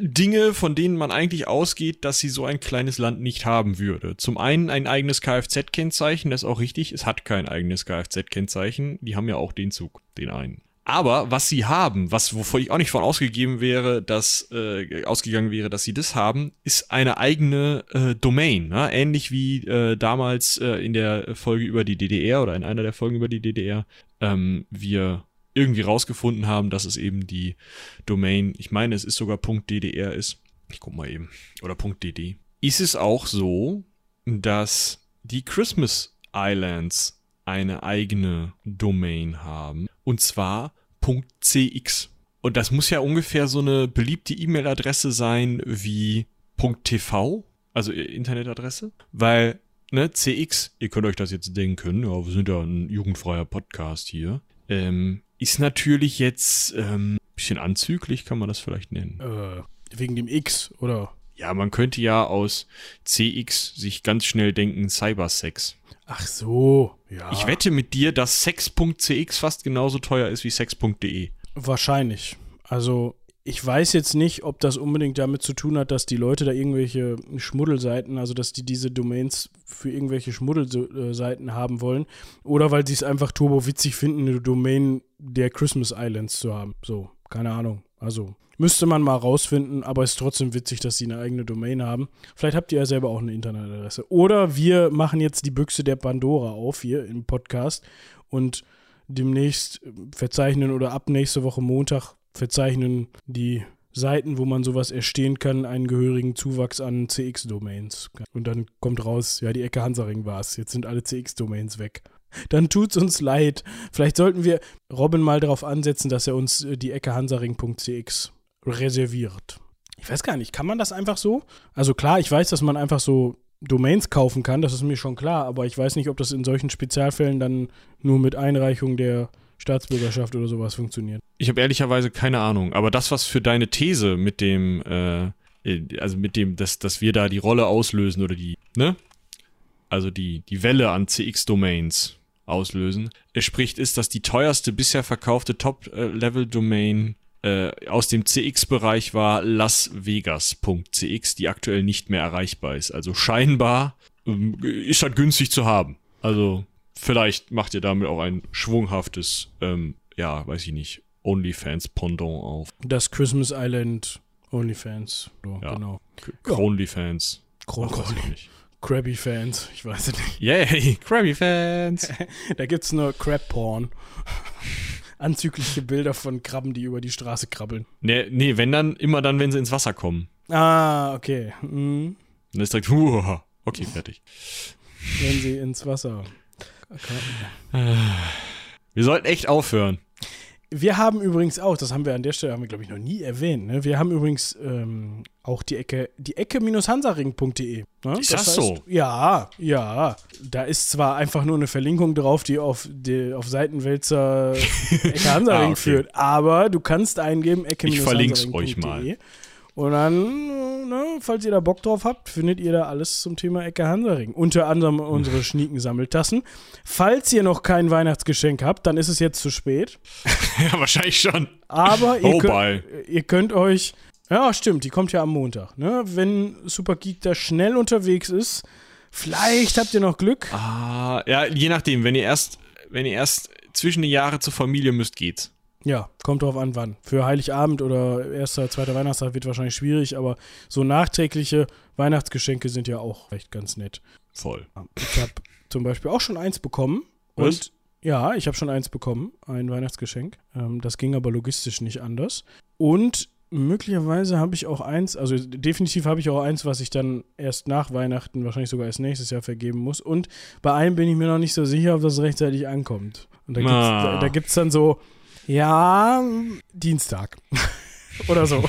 Dinge, von denen man eigentlich ausgeht, dass sie so ein kleines Land nicht haben würde. Zum einen ein eigenes Kfz-Kennzeichen, das ist auch richtig, es hat kein eigenes Kfz-Kennzeichen, die haben ja auch den Zug, den einen. Aber was sie haben, was wovon ich auch nicht von ausgegeben wäre, dass äh, ausgegangen wäre, dass sie das haben, ist eine eigene äh, Domain, ne? ähnlich wie äh, damals äh, in der Folge über die DDR oder in einer der Folgen über die DDR ähm, wir irgendwie rausgefunden haben, dass es eben die Domain, ich meine, es ist sogar .ddr ist. Ich guck mal eben oder .dd. Ist es auch so, dass die Christmas Islands eine eigene Domain haben. Und zwar .cx. Und das muss ja ungefähr so eine beliebte E-Mail-Adresse sein wie .tv, also Internetadresse, weil ne, CX, ihr könnt euch das jetzt denken, ja, wir sind ja ein jugendfreier Podcast hier, ähm, ist natürlich jetzt ähm, bisschen anzüglich, kann man das vielleicht nennen. Äh, wegen dem X, oder? Ja, man könnte ja aus CX sich ganz schnell denken Cybersex. Ach so, ja. Ich wette mit dir, dass sex.cx fast genauso teuer ist wie sex.de. Wahrscheinlich. Also, ich weiß jetzt nicht, ob das unbedingt damit zu tun hat, dass die Leute da irgendwelche Schmuddelseiten, also dass die diese Domains für irgendwelche Schmuddelseiten haben wollen, oder weil sie es einfach turbo witzig finden, eine Domain der Christmas Islands zu haben. So, keine Ahnung. Also, müsste man mal rausfinden, aber es ist trotzdem witzig, dass sie eine eigene Domain haben. Vielleicht habt ihr ja selber auch eine Internetadresse. Oder wir machen jetzt die Büchse der Pandora auf hier im Podcast und demnächst verzeichnen oder ab nächste Woche Montag verzeichnen die Seiten, wo man sowas erstehen kann, einen gehörigen Zuwachs an CX-Domains. Und dann kommt raus, ja, die Ecke Hansaring war es. Jetzt sind alle CX-Domains weg. Dann tut's uns leid. Vielleicht sollten wir Robin mal darauf ansetzen, dass er uns äh, die Ecke hansaring.cx reserviert. Ich weiß gar nicht, kann man das einfach so? Also klar, ich weiß, dass man einfach so Domains kaufen kann, das ist mir schon klar, aber ich weiß nicht, ob das in solchen Spezialfällen dann nur mit Einreichung der Staatsbürgerschaft oder sowas funktioniert. Ich habe ehrlicherweise keine Ahnung, aber das, was für deine These mit dem, äh, also mit dem, dass, dass wir da die Rolle auslösen oder die, ne? Also die, die Welle an CX-Domains auslösen, spricht, ist, dass die teuerste bisher verkaufte Top-Level-Domain äh, aus dem CX-Bereich war lasvegas.cx, die aktuell nicht mehr erreichbar ist. Also scheinbar ähm, ist das günstig zu haben. Also vielleicht macht ihr damit auch ein schwunghaftes, ähm, ja, weiß ich nicht, OnlyFans-Pendant auf. Das Christmas Island OnlyFans. So, ja. Genau. Kronlyfans. Kron Krabby-Fans, ich weiß es nicht. Yay, Krabby-Fans. da gibt's nur Crab-Porn anzügliche Bilder von Krabben, die über die Straße krabbeln. Nee, nee, wenn dann, immer dann, wenn sie ins Wasser kommen. Ah, okay. Mhm. Dann ist direkt, uh, okay, fertig. Wenn sie ins Wasser. Wir sollten echt aufhören. Wir haben übrigens auch, das haben wir an der Stelle, haben wir glaube ich noch nie erwähnt, ne? wir haben übrigens ähm, auch die Ecke, die Ecke-hansaring.de. Ne? Ist das, das heißt, so? Ja, ja. Da ist zwar einfach nur eine Verlinkung drauf, die auf, die, auf Seitenwälzer Ecke Hansaring ah, okay. führt, aber du kannst eingeben Ecke-hansaring.de. Ich verlinke euch mal. Und dann, ne, falls ihr da Bock drauf habt, findet ihr da alles zum Thema Ecke Hansaring. Unter anderem unsere Schniekensammeltassen. Falls ihr noch kein Weihnachtsgeschenk habt, dann ist es jetzt zu spät. ja, wahrscheinlich schon. Aber ihr, oh, könnt, ihr könnt euch. Ja, stimmt, die kommt ja am Montag. Ne? Wenn Super Geek da schnell unterwegs ist, vielleicht habt ihr noch Glück. Ah, ja, je nachdem. Wenn ihr erst, wenn ihr erst zwischen die Jahre zur Familie müsst, geht's. Ja, kommt drauf an, wann. Für Heiligabend oder erster, zweiter Weihnachtstag wird wahrscheinlich schwierig, aber so nachträgliche Weihnachtsgeschenke sind ja auch recht ganz nett. Voll. Ich habe zum Beispiel auch schon eins bekommen. Was? Und ja, ich habe schon eins bekommen, ein Weihnachtsgeschenk. Ähm, das ging aber logistisch nicht anders. Und möglicherweise habe ich auch eins, also definitiv habe ich auch eins, was ich dann erst nach Weihnachten, wahrscheinlich sogar erst nächstes Jahr vergeben muss. Und bei einem bin ich mir noch nicht so sicher, ob das rechtzeitig ankommt. Und da gibt es da, da dann so ja, Dienstag. Oder so.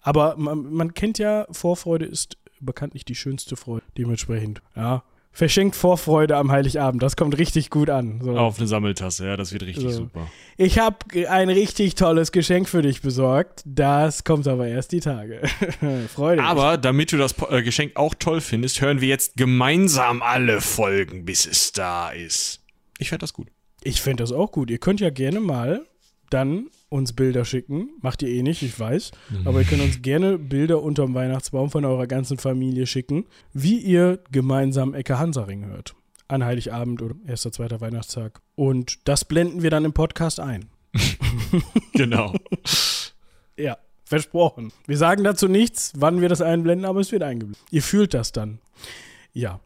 Aber man, man, kennt ja, Vorfreude ist bekanntlich die schönste Freude. Dementsprechend, ja. Verschenkt Vorfreude am Heiligabend. Das kommt richtig gut an. So. Auf eine Sammeltasse, ja, das wird richtig so. super. Ich habe ein richtig tolles Geschenk für dich besorgt. Das kommt aber erst die Tage. Freude. Aber damit du das äh, Geschenk auch toll findest, hören wir jetzt gemeinsam alle Folgen, bis es da ist. Ich fände das gut. Ich fände das auch gut. Ihr könnt ja gerne mal dann uns Bilder schicken. Macht ihr eh nicht, ich weiß. Aber ihr könnt uns gerne Bilder unterm Weihnachtsbaum von eurer ganzen Familie schicken, wie ihr gemeinsam Ecke Hansaring hört. An Heiligabend oder erster, zweiter Weihnachtstag. Und das blenden wir dann im Podcast ein. genau. Ja, versprochen. Wir sagen dazu nichts, wann wir das einblenden, aber es wird eingeblendet. Ihr fühlt das dann. Ja.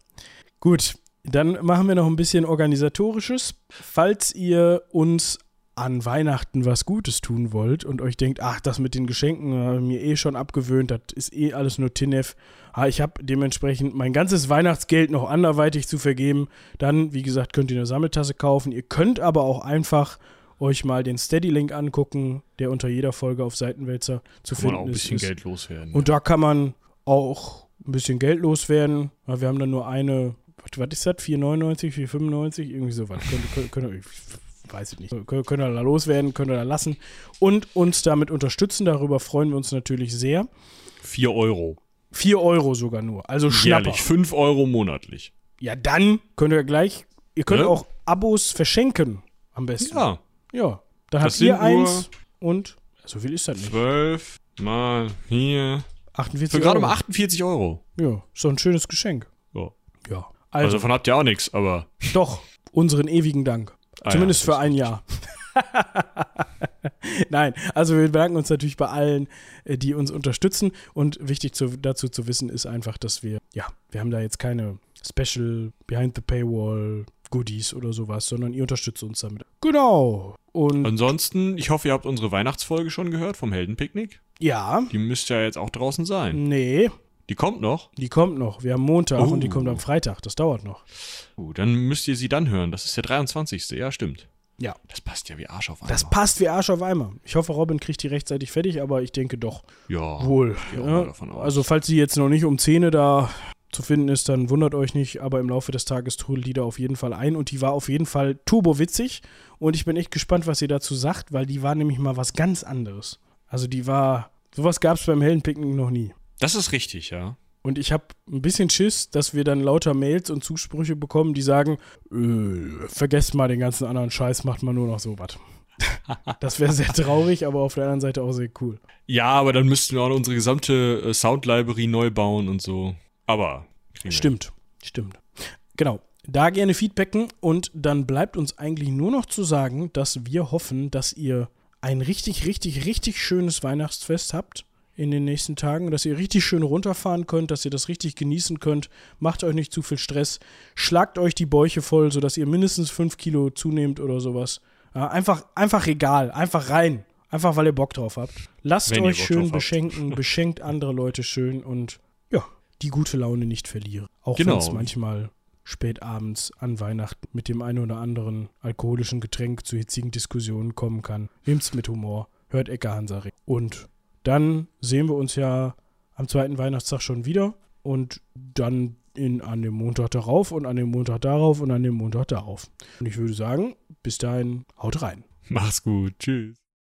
Gut, dann machen wir noch ein bisschen organisatorisches. Falls ihr uns an Weihnachten was Gutes tun wollt und euch denkt, ach, das mit den Geschenken habe ich mir eh schon abgewöhnt, das ist eh alles nur Tinef. Ah, ich habe dementsprechend mein ganzes Weihnachtsgeld noch anderweitig zu vergeben. Dann, wie gesagt, könnt ihr eine Sammeltasse kaufen. Ihr könnt aber auch einfach euch mal den Steady-Link angucken, der unter jeder Folge auf Seitenwälzer zu Kann finden man auch ein ist. bisschen ist. Geld loswerden. Und da kann man auch ein bisschen Geld loswerden. Ja, wir haben dann nur eine, was, ist das? 4,99, 4,95? Irgendwie sowas. Könnt, könnt, könnt, weiß ich nicht. Könnt ihr da loswerden, könnt ihr da lassen. Und uns damit unterstützen. Darüber freuen wir uns natürlich sehr. 4 Euro. 4 Euro sogar nur. Also Schnapper. Jährlich. 5 Euro monatlich. Ja, dann könnt ihr gleich, ihr könnt Ne? auch Abos verschenken. Am besten. Ja. Ja. Dann Das habt ihr eins und so viel ist das nicht. 12 mal hier. 48 Für gerade mal 48 Euro. Ja, ist doch ein schönes Geschenk. Ja. Ja. Also, Also, davon habt ihr auch nichts, aber. doch, unseren ewigen Dank. Ah Zumindest ja, für ein Jahr. Nein, also wir bedanken uns natürlich bei allen, äh, die uns unterstützen. Und wichtig zu, dazu zu wissen ist einfach, dass wir, ja, wir haben da jetzt keine Special Behind the Paywall Goodies oder sowas, sondern ihr unterstützt uns damit. Genau. Und Ansonsten, ich hoffe, ihr habt unsere Weihnachtsfolge schon gehört vom Heldenpicknick. ja, Die müsste ja jetzt auch draußen sein. nee, Die kommt noch. die kommt noch. Wir haben Montag Oh. und die kommt am Freitag. Das dauert noch. Uh, dann müsst ihr sie dann hören. Das ist der 23. Ja, stimmt. Ja. Das passt ja wie Arsch auf Das Eimer. passt wie Arsch auf Eimer. Ich hoffe, Robin kriegt die rechtzeitig fertig, aber ich denke doch. Ja. Wohl. Ja, also falls sie jetzt noch nicht um 10 da zu finden ist, dann wundert euch nicht, aber im Laufe des Tages trudelt die da auf jeden Fall ein und die war auf jeden Fall turbo witzig und ich bin echt gespannt, was sie dazu sagt, weil die war nämlich mal was ganz anderes. Also die war, sowas gab es beim Heldenpicknick noch nie. Das ist richtig, ja. Und ich habe ein bisschen Schiss, dass wir dann lauter Mails und Zusprüche bekommen, die sagen, äh, vergesst mal den ganzen anderen Scheiß, macht mal nur noch sowas. das wäre sehr traurig, aber auf der anderen Seite auch sehr cool. Ja, aber dann müssten wir auch unsere gesamte äh, Sound-Library neu bauen und so. Aber. Stimmt, stimmt. Genau. Da gerne feedbacken und dann bleibt uns eigentlich nur noch zu sagen, dass wir hoffen, dass ihr ein richtig, richtig, richtig schönes Weihnachtsfest habt in den nächsten Tagen, dass ihr richtig schön runterfahren könnt, dass ihr das richtig genießen könnt. Macht euch nicht zu viel Stress. Schlagt euch die Bäuche voll, sodass ihr mindestens 5 Kilo zunehmt oder sowas. Ja, einfach, einfach egal, einfach rein. Einfach, weil ihr Bock drauf habt. Lasst Wenn euch schön beschenken, beschenkt andere Leute schön und ja, die gute Laune nicht verlieren. Auch Genau. wenn es manchmal spät abends an Weihnachten mit dem einen oder anderen alkoholischen Getränk zu hitzigen Diskussionen kommen kann. Nehmt's mit Humor, hört Ecke Hansaring. Und dann sehen wir uns ja am zweiten Weihnachtstag schon wieder und dann in, an dem Montag darauf und an dem Montag darauf und an dem Montag darauf. Und ich würde sagen, bis dahin, haut rein. Mach's gut. Tschüss.